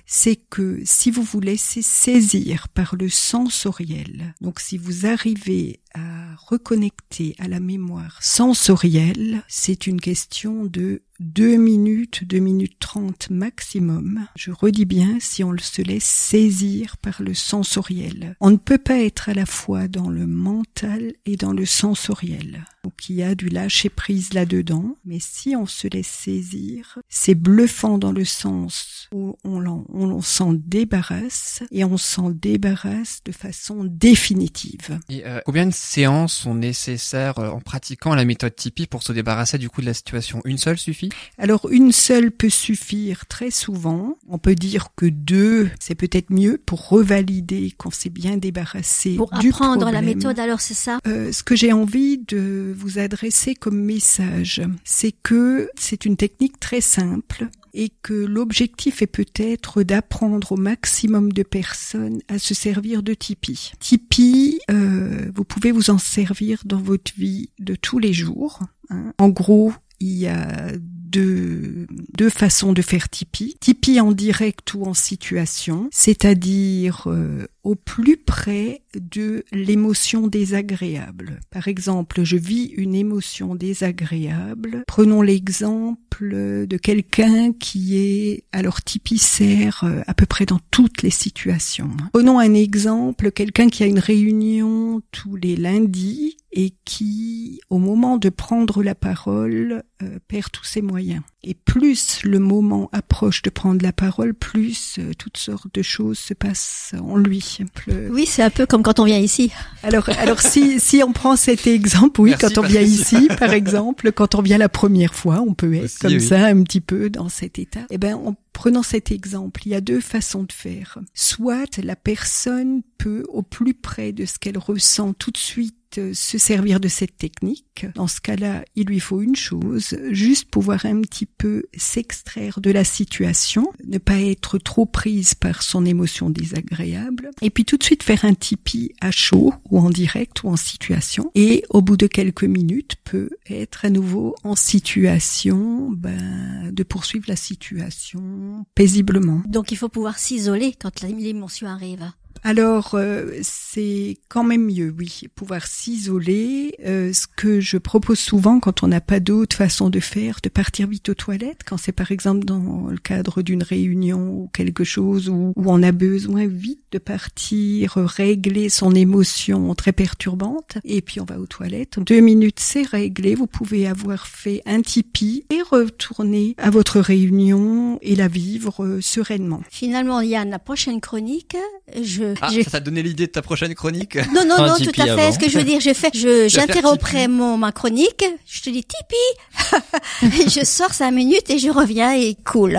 c'est que si vous vous laissez saisir par le sensoriel, donc si vous arrivez à reconnecter à la mémoire sensorielle, c'est une question de 2 minutes, 2 minutes 30 maximum. Je redis bien si on se laisse saisir par le sensoriel. On ne peut pas être à la fois dans le mental et dans le sensoriel. Donc il y a du lâcher prise là-dedans, mais si on se laisse saisir, c'est bluffant dans le sens où on, l'en- on s'en débarrasse et on s'en débarrasse de façon définitive. Et, euh, combien de séances sont nécessaires euh, en pratiquant la méthode Tipeee pour se débarrasser du coup de la situation? Une seule suffit? Alors une seule peut suffire très souvent. On peut dire que deux, c'est peut-être mieux pour revalider qu'on s'est bien débarrassé Pour du apprendre la méthode, alors c'est ça? Euh, ce que j'ai envie de vous adresser comme message, c'est que c'est une technique très simple et que l'objectif est peut-être d'apprendre au maximum de personnes à se servir de Tipeee. Tipeee, euh, vous pouvez vous en servir dans votre vie de tous les jours. hein. En gros, il y a deux, deux façons de faire Tipeee. Tipeee en direct ou en situation, c'est-à-dire euh, au plus près de l'émotion désagréable. Par exemple, je vis une émotion désagréable. Prenons l'exemple de quelqu'un qui est, alors sert euh, à peu près dans toutes les situations. Prenons un exemple, quelqu'un qui a une réunion tous les lundis et qui, au moment de prendre la parole, euh, perd tous ses moyens. Et plus le moment approche de prendre la parole, plus euh, toutes sortes de choses se passent en lui. Le- Oui, c'est un peu comme quand on vient ici. alors, alors si, si on prend cet exemple, oui, Merci, quand on vient ici, par exemple, quand on vient la première fois, on peut être Aussi, comme oui. ça, un petit peu dans cet état. Eh ben, en prenant cet exemple, il y a deux façons de faire. Soit la personne peut, au plus près de ce qu'elle ressent tout de suite, euh, se servir de cette technique. Dans ce cas-là, il lui faut une chose, juste pouvoir un petit peu s'extraire de la situation, ne pas être trop prise par son émotion désagréable, et puis tout de suite faire un tipi à chaud ou en direct ou en situation, et au bout de quelques minutes peut être à nouveau en situation ben, de poursuivre la situation paisiblement. Donc il faut pouvoir s'isoler quand l'émotion arrive. Alors, euh, c'est quand même mieux, oui, pouvoir s'isoler. Euh, ce que je propose souvent quand on n'a pas d'autre façon de faire, de partir vite aux toilettes, quand c'est par exemple dans le cadre d'une réunion ou quelque chose où, où on a besoin vite de partir régler son émotion très perturbante, et puis on va aux toilettes. Deux minutes, c'est réglé. Vous pouvez avoir fait un tipi et retourner à votre réunion et la vivre euh, sereinement. Finalement, Yann, la prochaine chronique, je... Ah, je- ça t'a donné l'idée de ta prochaine chronique? Non, non, Un non, tout à fait. avant. Ce que je veux dire, je fais, je, j'interromprai mon, ma chronique, je te dis Tipeee, et je sors cinq minutes et je reviens et cool.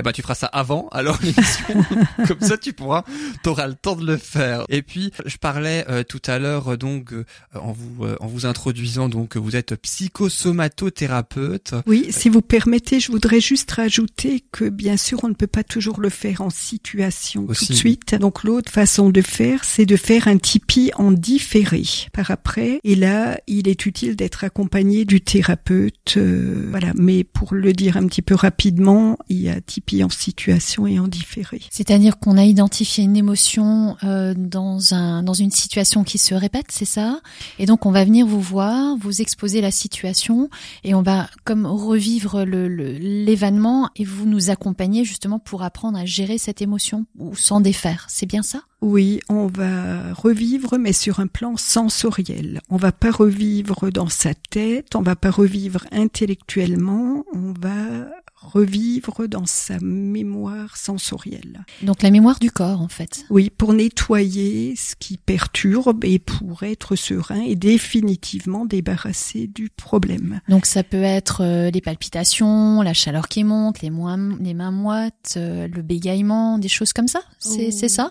Eh ben, tu feras ça avant, alors l'émission. Comme ça, tu pourras T'auras le temps de le faire. Et puis, je parlais euh, tout à l'heure euh, donc euh, en vous euh, en vous introduisant donc que vous êtes psychosomatothérapeute. Oui, si vous permettez, je voudrais juste rajouter que bien sûr, on ne peut pas toujours le faire en situation Aussi. tout de suite. Donc l'autre façon de faire, c'est de faire un Tipeee en différé par après. Et là, il est utile d'être accompagné du thérapeute. euh, voilà. Mais pour le dire un petit peu rapidement, il y a Tipeee en situation et en différé. C'est-à-dire qu'on a identifié une émotion euh, dans un dans une situation qui se répète, c'est ça? Et donc on va venir vous voir, vous exposer la situation et on va comme revivre le le- l'événement et vous nous accompagner justement pour apprendre à gérer cette émotion ou s'en défaire. C'est bien ça? Oui, on va revivre, mais sur un plan sensoriel. On va pas revivre dans sa tête, on va pas revivre intellectuellement, on va revivre dans sa mémoire sensorielle. Donc la mémoire du corps en fait. Oui, pour nettoyer ce qui perturbe et pour être serein et définitivement débarrasser du problème. Donc ça peut être euh, les palpitations, la chaleur qui monte, les, mois- les mains moites, euh, le bégaiement, des choses comme ça. C'est c'est ça?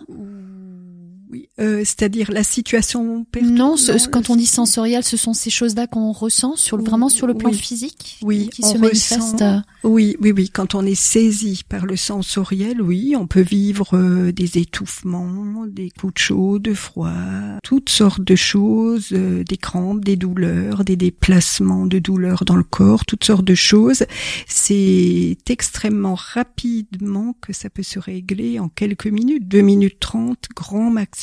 Oui, euh, c'est-à-dire la situation. Non, ce- ce- le- quand on dit sensoriel, ce sont ces choses-là qu'on ressent sur le, vraiment sur le plan Oui. physique, Oui, qui on se manifestent. ressent- Oui, oui, oui. Quand on est saisi par le sensoriel, oui, on peut vivre euh, des étouffements, des coups de chaud, de froid, toutes sortes de choses, euh, des crampes, des douleurs, des déplacements de douleurs dans le corps, toutes sortes de choses. C'est extrêmement rapidement que ça peut se régler en quelques minutes, deux minutes trente, grand maximum.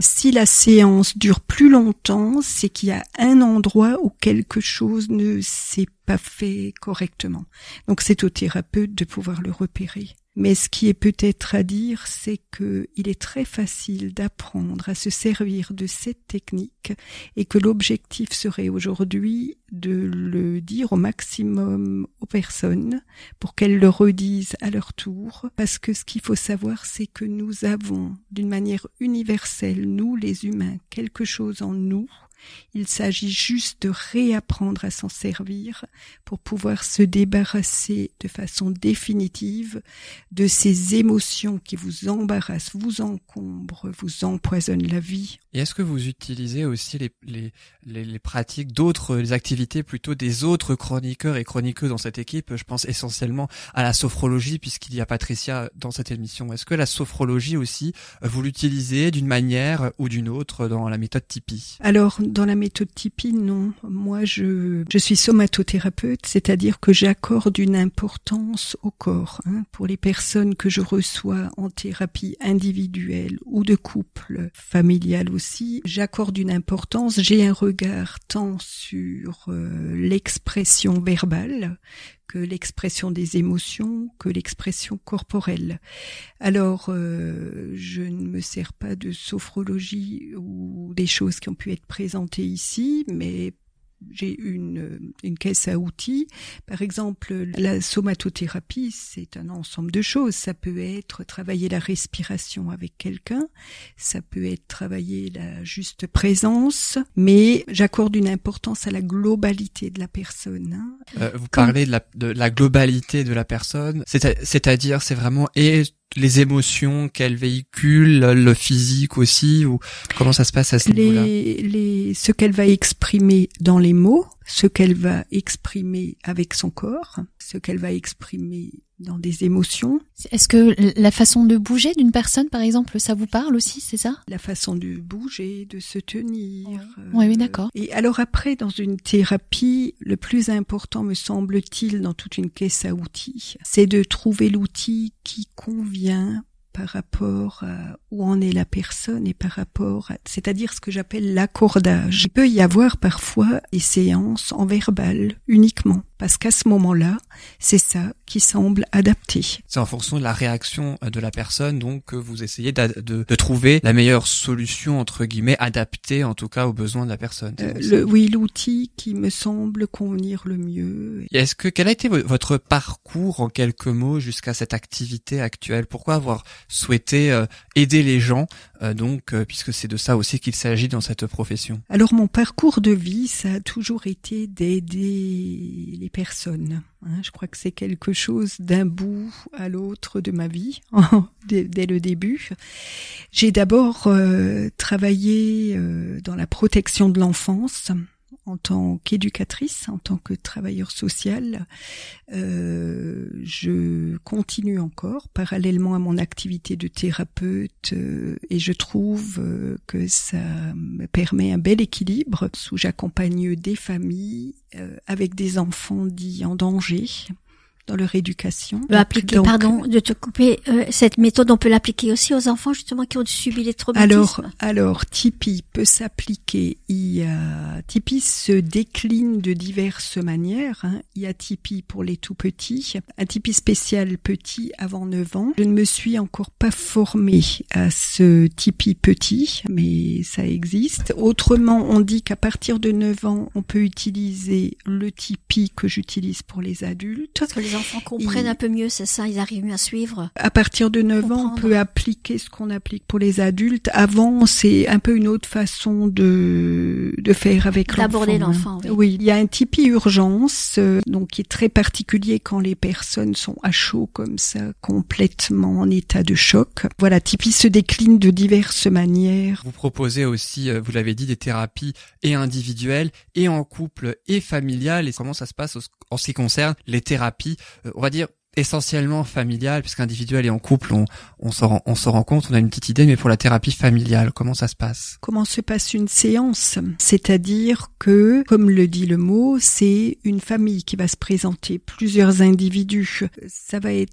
Si la séance dure plus longtemps, c'est qu'il y a un endroit où quelque chose ne s'est pas fait correctement. Donc c'est au thérapeute de pouvoir le repérer. Mais ce qui est peut-être à dire, c'est que il est très facile d'apprendre à se servir de cette technique et que l'objectif serait aujourd'hui de le dire au maximum aux personnes pour qu'elles le redisent à leur tour. Parce que ce qu'il faut savoir, c'est que nous avons d'une manière universelle, nous les humains, quelque chose en nous il s'agit juste de réapprendre à s'en servir pour pouvoir se débarrasser de façon définitive de ces émotions qui vous embarrassent, vous encombrent, vous empoisonnent la vie. Et est-ce que vous utilisez aussi les, les, les, les pratiques d'autres, les activités plutôt des autres chroniqueurs et chroniqueuses dans cette équipe? Je pense essentiellement à la sophrologie puisqu'il y a Patricia dans cette émission. Est-ce que la sophrologie aussi, euh, vous l'utilisez d'une manière ou d'une autre dans la méthode Tipeee? Alors, dans la méthode Tipeee, non. Moi, je, je suis somatothérapeute, c'est-à-dire que j'accorde une importance au corps. hein. Pour les personnes que je reçois en thérapie individuelle ou de couple, familiale aussi, j'accorde une importance. J'ai un regard tant sur euh, l'expression verbale que l'expression des émotions, que l'expression corporelle. Alors, euh, je ne me sers pas de sophrologie ou des choses qui ont pu être présentées ici, mais j'ai une, une caisse à outils. Par exemple, la somatothérapie, c'est un ensemble de choses. Ça peut être travailler la respiration avec quelqu'un, ça peut être travailler la juste présence, mais j'accorde une importance à la globalité de la personne. hein. Euh, Vous parlez de la, de la globalité de la personne, c'est- c'est-à-dire c'est vraiment et les émotions qu'elle véhicule, le physique aussi, ou comment ça se passe à ce niveau-là les, ce qu'elle va exprimer dans les mots, ce qu'elle va exprimer avec son corps, ce qu'elle va exprimer dans des émotions, Est-ce que la façon de bouger d'une personne, par exemple, ça vous parle aussi, c'est ça? La façon de bouger, de se tenir. euh, Oui, oui, d'accord. Et alors après, dans une thérapie, le plus important, me semble-t-il, dans toute une caisse à outils, c'est de trouver l'outil qui convient par rapport à où en est la personne et par rapport à, c'est-à-dire ce que j'appelle l'accordage. Il peut y avoir parfois des séances en verbal uniquement, parce qu'à ce moment-là, c'est ça qui semble adapté. C'est en fonction de la réaction euh, de la personne, donc que vous essayez de, de trouver la meilleure solution entre guillemets adaptée en tout cas aux besoins de la personne. Euh, le, oui, l'outil qui me semble convenir le mieux. Est-ce que quel a été vo- votre parcours en quelques mots jusqu'à cette activité actuelle? Pourquoi avoir souhaité euh, aider les gens euh, donc puisque c'est de ça aussi qu'il s'agit dans cette profession? Alors mon parcours de vie, ça a toujours été d'aider les personnes. hein. je crois que c'est quelque chose d'un bout à l'autre de ma vie, dès, dès le début. J'ai d'abord euh, travaillé euh, dans la protection de l'enfance en tant qu'éducatrice, en tant que travailleur social. Euh, je continue encore parallèlement à mon activité de thérapeute euh, et je trouve euh, que ça me permet un bel équilibre où j'accompagne des familles avec des enfants dits en danger dans leur éducation. appliquer, Donc, pardon de te couper, euh, cette méthode, on peut l'appliquer aussi aux enfants justement qui ont subi les traumatismes. Alors, alors Tipeee peut s'appliquer. Il y a Tipeee se décline de diverses manières. hein. Il y a Tipeee pour les tout petits, un Tipeee spécial petit avant 9 ans. Je ne me suis encore pas formée à ce Tipeee petit, mais ça existe. Autrement, on dit qu'à partir de 9 ans, on peut utiliser le Tipeee que j'utilise pour les adultes. que les enfants comprennent un peu mieux, c'est ça, ils arrivent mieux à suivre. À partir de 9 ans, on peut appliquer ce qu'on applique pour les adultes. Avant, c'est un peu une autre façon de, de faire avec l'enfant. D'aborder hein. l'enfant, oui. Oui, il y a un Tipeee urgence, euh, donc qui est très particulier quand les personnes sont à chaud comme ça, complètement en état de choc. Voilà, Tipeee se décline de diverses manières. Vous proposez aussi, euh, vous l'avez dit, des thérapies et individuelles, et en couple, et familiales. Et comment ça se passe en ce qui concerne les thérapies, on va dire essentiellement familiales, puisqu'individuelles et en couple, on, on s'en rend, on rend compte, on a une petite idée, mais pour la thérapie familiale, comment ça se passe? Comment se passe une séance? C'est-à-dire que, comme le dit le mot, c'est une famille qui va se présenter, plusieurs individus. Ça va être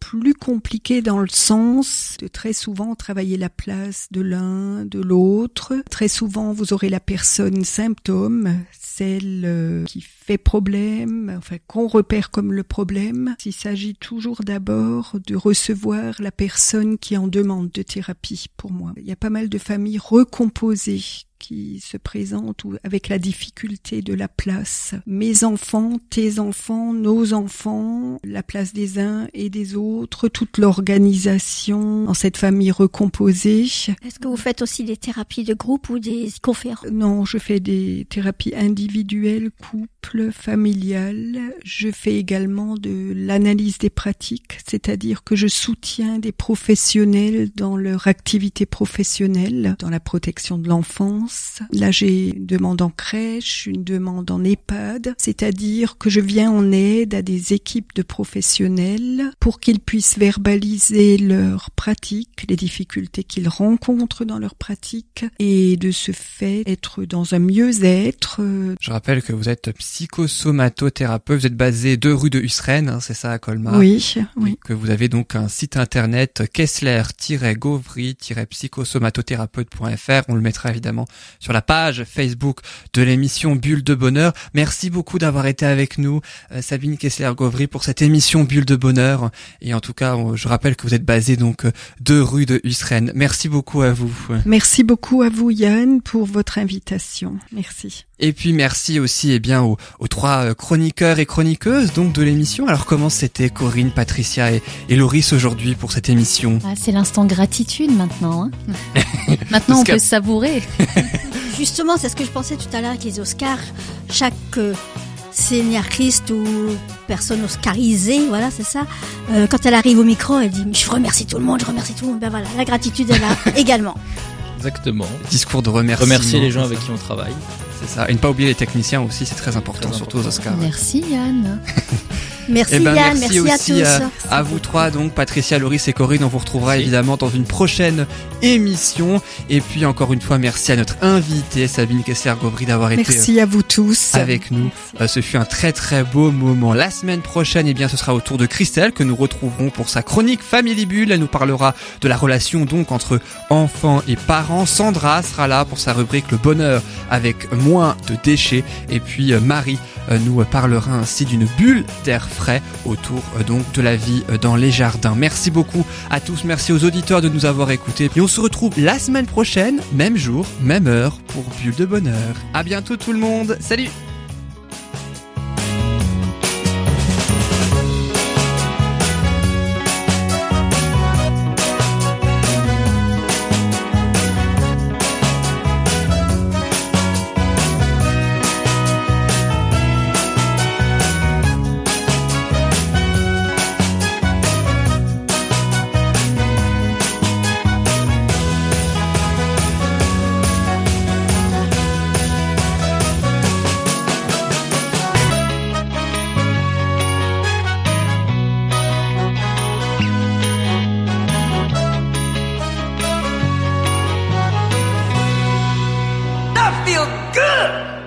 plus compliqué dans le sens de très souvent travailler la place de l'un, de l'autre. Très souvent, vous aurez la personne symptôme, celle euh, qui fait problème, enfin qu'on repère comme le problème. Il s'agit toujours d'abord de recevoir la personne qui en demande de thérapie pour moi. Il y a pas mal de familles recomposées qui se présentent ou avec la difficulté de la place. Mes enfants, tes enfants, nos enfants, la place des uns et des autres, toute l'organisation dans cette famille recomposée. Est-ce que vous faites aussi des thérapies de groupe ou des conférences? Non, je fais des thérapies individuelles, couple, familiales. Je fais également de l'analyse des pratiques, c'est-à-dire que je soutiens des professionnels dans leur activité professionnelle, dans la protection de l'enfance. Là, j'ai une demande en crèche, une demande en EHPAD, c'est-à-dire que je viens en aide à des équipes de professionnels pour qu'ils puissent verbaliser leurs pratiques, les difficultés qu'ils rencontrent dans leurs pratiques et de ce fait être dans un mieux-être. Je rappelle que vous êtes psychosomatothérapeute, vous êtes basé deux rue de Husren, hein, c'est ça à Colmar Oui, oui. Que vous avez donc un site internet kessler-gauvry-psychosomatothérapeute.fr. On le mettra évidemment sur la page Facebook de l'émission Bulle de Bonheur. Merci beaucoup d'avoir été avec nous, euh, Sabine Kessler-Gauvry, pour cette émission Bulle de Bonheur. Et en tout cas, je rappelle que vous êtes basé donc euh, deux rue de Husren. Merci beaucoup à vous. Merci beaucoup à vous Yann pour votre invitation. Merci. Et puis merci aussi eh bien aux, aux trois euh, chroniqueurs et chroniqueuses donc de l'émission. Alors comment c'était Corinne, Patricia et, et Loris aujourd'hui pour cette émission? Ah, c'est l'instant gratitude maintenant. hein. maintenant, on que- peut savourer. Justement, c'est ce que je pensais tout à l'heure avec les Oscars. Chaque euh, scénariste ou personne oscarisée, voilà, c'est ça. euh, quand elle arrive au micro, elle dit Je remercie tout le monde, je remercie tout le monde. Ben voilà, la gratitude est là également. Exactement. Discours de remerciement. Remercier les gens avec qui on travaille. C'est ça. Et ne pas oublier les techniciens aussi, c'est très important, Très surtout aux important. Oscars. Merci Yann. Merci Eh ben, Yann, merci, merci, aussi à tous. à, à vous trois, donc Patricia, Loris et Corinne. On vous retrouvera Merci. évidemment dans une prochaine émission. Et puis encore une fois, merci à notre invitée Sabine Kessler-Gauvry d'avoir été Merci à vous tous. euh, avec nous. Euh, ce fut un très très beau moment. La semaine prochaine, eh bien, ce sera au tour de Christelle que nous retrouverons pour sa chronique Family Bulle. Elle nous parlera de la relation donc entre enfants et parents. Sandra sera là pour sa rubrique Le bonheur avec moins de déchets. Et puis euh, Marie euh, nous parlera ainsi d'une bulle d'air autour euh, donc de la vie euh, dans les jardins. Merci beaucoup à tous. Merci aux auditeurs de nous avoir écoutés. Et on se retrouve la semaine prochaine, même jour, même heure pour Bulle de bonheur. À bientôt tout le monde. Salut!